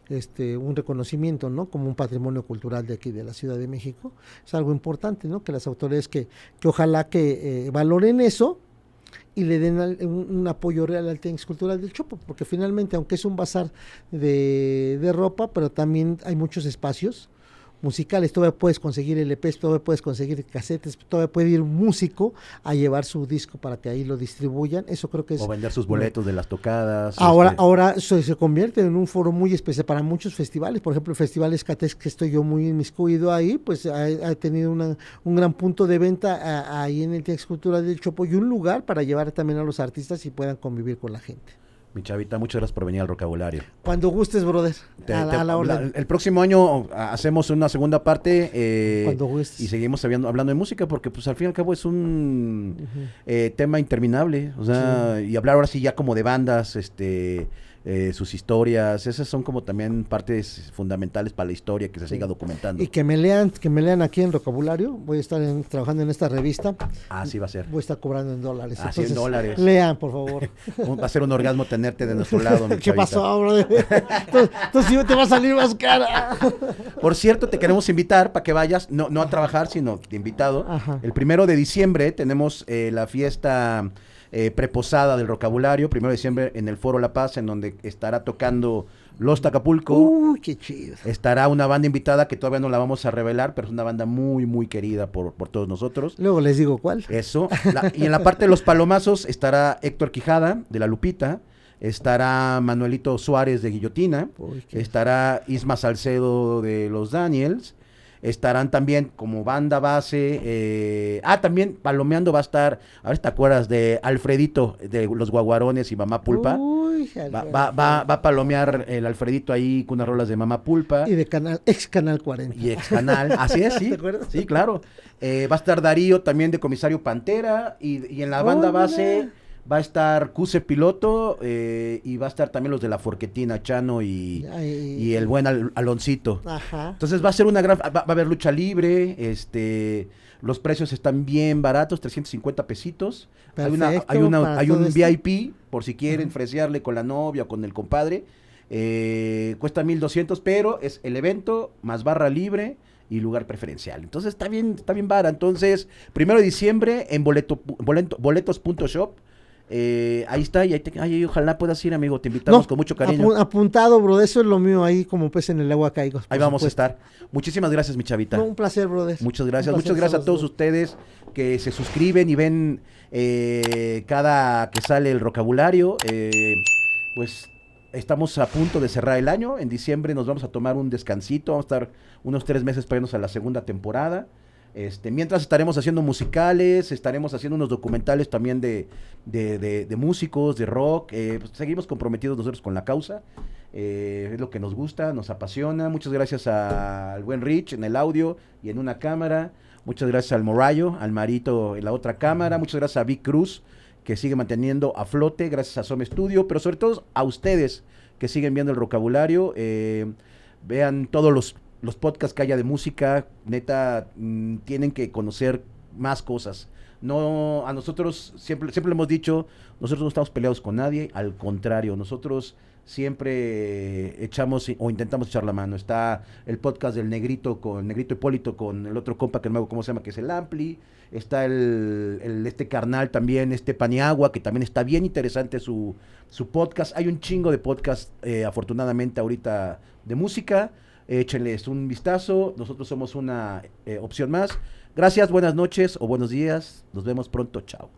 este un reconocimiento, ¿no? Como un patrimonio cultural de aquí de la Ciudad de México. Es algo importante, ¿no? Que las autoridades que, que ojalá que eh, valoren eso y le den un, apoyo real al Tianguis Cultural del Chopo, porque finalmente, aunque es un bazar de, de ropa, pero también hay muchos espacios musicales, todavía puedes conseguir LPs, todavía puedes conseguir casetes, todavía puede ir un músico a llevar su disco para que ahí lo distribuyan, eso creo que es... O vender sus boletos de las tocadas. Ahora, este, ahora se, se convierte en un foro muy especial para muchos festivales. Por ejemplo, el Festival que estoy yo muy inmiscuido ahí, pues ha, ha tenido una- un gran punto de venta a- ahí en el Tex Cultural del Chopo y un lugar para llevar también a los artistas y puedan convivir con la gente. Mi chavita, muchas gracias por venir al vocabulario. Cuando gustes, brother, Te- a, la- te- a la orden. el próximo año hacemos una segunda parte eh, Cuando gustes. y seguimos hablando, hablando de música porque pues al fin y al cabo es un eh, tema interminable, o sea, y hablar ahora sí ya como de bandas, este, eh, sus historias, esas son como también partes fundamentales para la historia que se siga documentando. Y que me lean, que me lean aquí en vocabulario. Voy a estar en- trabajando en esta revista. Así va a ser. Voy a estar cobrando en dólares. Así en Entonces, dólares. Lean, por favor. Va a ser un orgasmo tenerte de nuestro lado. mi ¿Qué chavita. pasó, brother? Entonces, sí te va a salir más cara. Por cierto, te queremos invitar para que vayas, no, no a trabajar, sino de invitado. Ajá. El primero de diciembre tenemos eh, la fiesta eh, preposada del vocabulario, primero de diciembre en el Foro La Paz, en donde estará tocando Los Tacapulco. Uy, qué chido. Estará una banda invitada que todavía no la vamos a revelar, pero es una banda muy, muy querida por, por todos nosotros. Luego les digo cuál. Eso. La- y en la parte de los palomazos estará Héctor Quijada, de La Lupita. Estará Manuelito Suárez de Guillotina. Uy, Estará Isma Salcedo de Los Daniels. Estarán también como banda base. eh, ah, también palomeando va a estar. A ver si te acuerdas de Alfredito de Los Guaguarones y Mamá Pulpa. Uy, Va, va, va, va a palomear el Alfredito ahí con unas rolas de Mamá Pulpa. Y de canal, ex canal 40. Y ex canal, así es, sí. ¿Te acuerdas? Sí, claro. Eh, va a estar Darío también de Comisario Pantera. Y, y en la banda Oh, base mira. Va a estar Cuse Piloto. eh, y va a estar también los de la Forquetina, Chano y, Ay. y el buen Al- Aloncito. Ajá. Entonces va a ser una gran. Va, va a haber lucha libre. Este. Los precios están bien baratos, 350 pesitos. hay una, hay, una- hay un esto. VIP, por si quieren fresearle con la novia o con el compadre. Eh, cuesta 1200, pero es el evento más barra libre y lugar preferencial. Entonces está bien, está bien vara. Entonces, primero de diciembre en boleto, boleto- boletos.shop. Eh, ahí está, y ahí te- ay, ojalá puedas ir, amigo. Te invitamos con mucho cariño. apu- apuntado, bro. Eso es lo mío ahí, como pez en el agua caigo. Ahí vamos supuesto. a estar. Muchísimas gracias, mi chavita. No, un placer, brother. Muchas gracias, muchas gracias a todos dos. ustedes que se suscriben y ven eh, cada que sale el vocabulario. eh, pues estamos a punto de cerrar el año. En diciembre nos vamos a tomar un descansito. Vamos a estar unos tres meses para irnos a la segunda temporada. Este, mientras estaremos haciendo musicales, estaremos haciendo unos documentales también de, de, de- músicos, de rock. eh, pues, seguimos comprometidos nosotros con la causa. eh, es lo que nos gusta, nos apasiona. Muchas gracias a- al buen Rich en el audio y en una cámara. Muchas gracias al Morayo, al Marito en la otra cámara. Muchas gracias a Vic Cruz, que sigue manteniendo a flote. Gracias a Some Studio, pero sobre todo a ustedes que siguen viendo el vocabulario. eh, vean todos los, los podcasts que haya de música. Neta, mm, tienen que conocer más cosas. No, a nosotros siempre, siempre hemos dicho, nosotros no estamos peleados con nadie, al contrario, nosotros siempre echamos o intentamos echar la mano. Está el podcast del Negrito con Negrito Hipólito con el otro compa que no me acuerdo cómo se llama, que es el Ampli. Está el, el- este carnal también, este Paniagua, que también está bien interesante su, su podcast. Hay un chingo de podcast, eh, afortunadamente, ahorita de música. Échenles un vistazo. Nosotros somos una eh, opción más. Gracias, buenas noches o buenos días. Nos vemos pronto. Chao.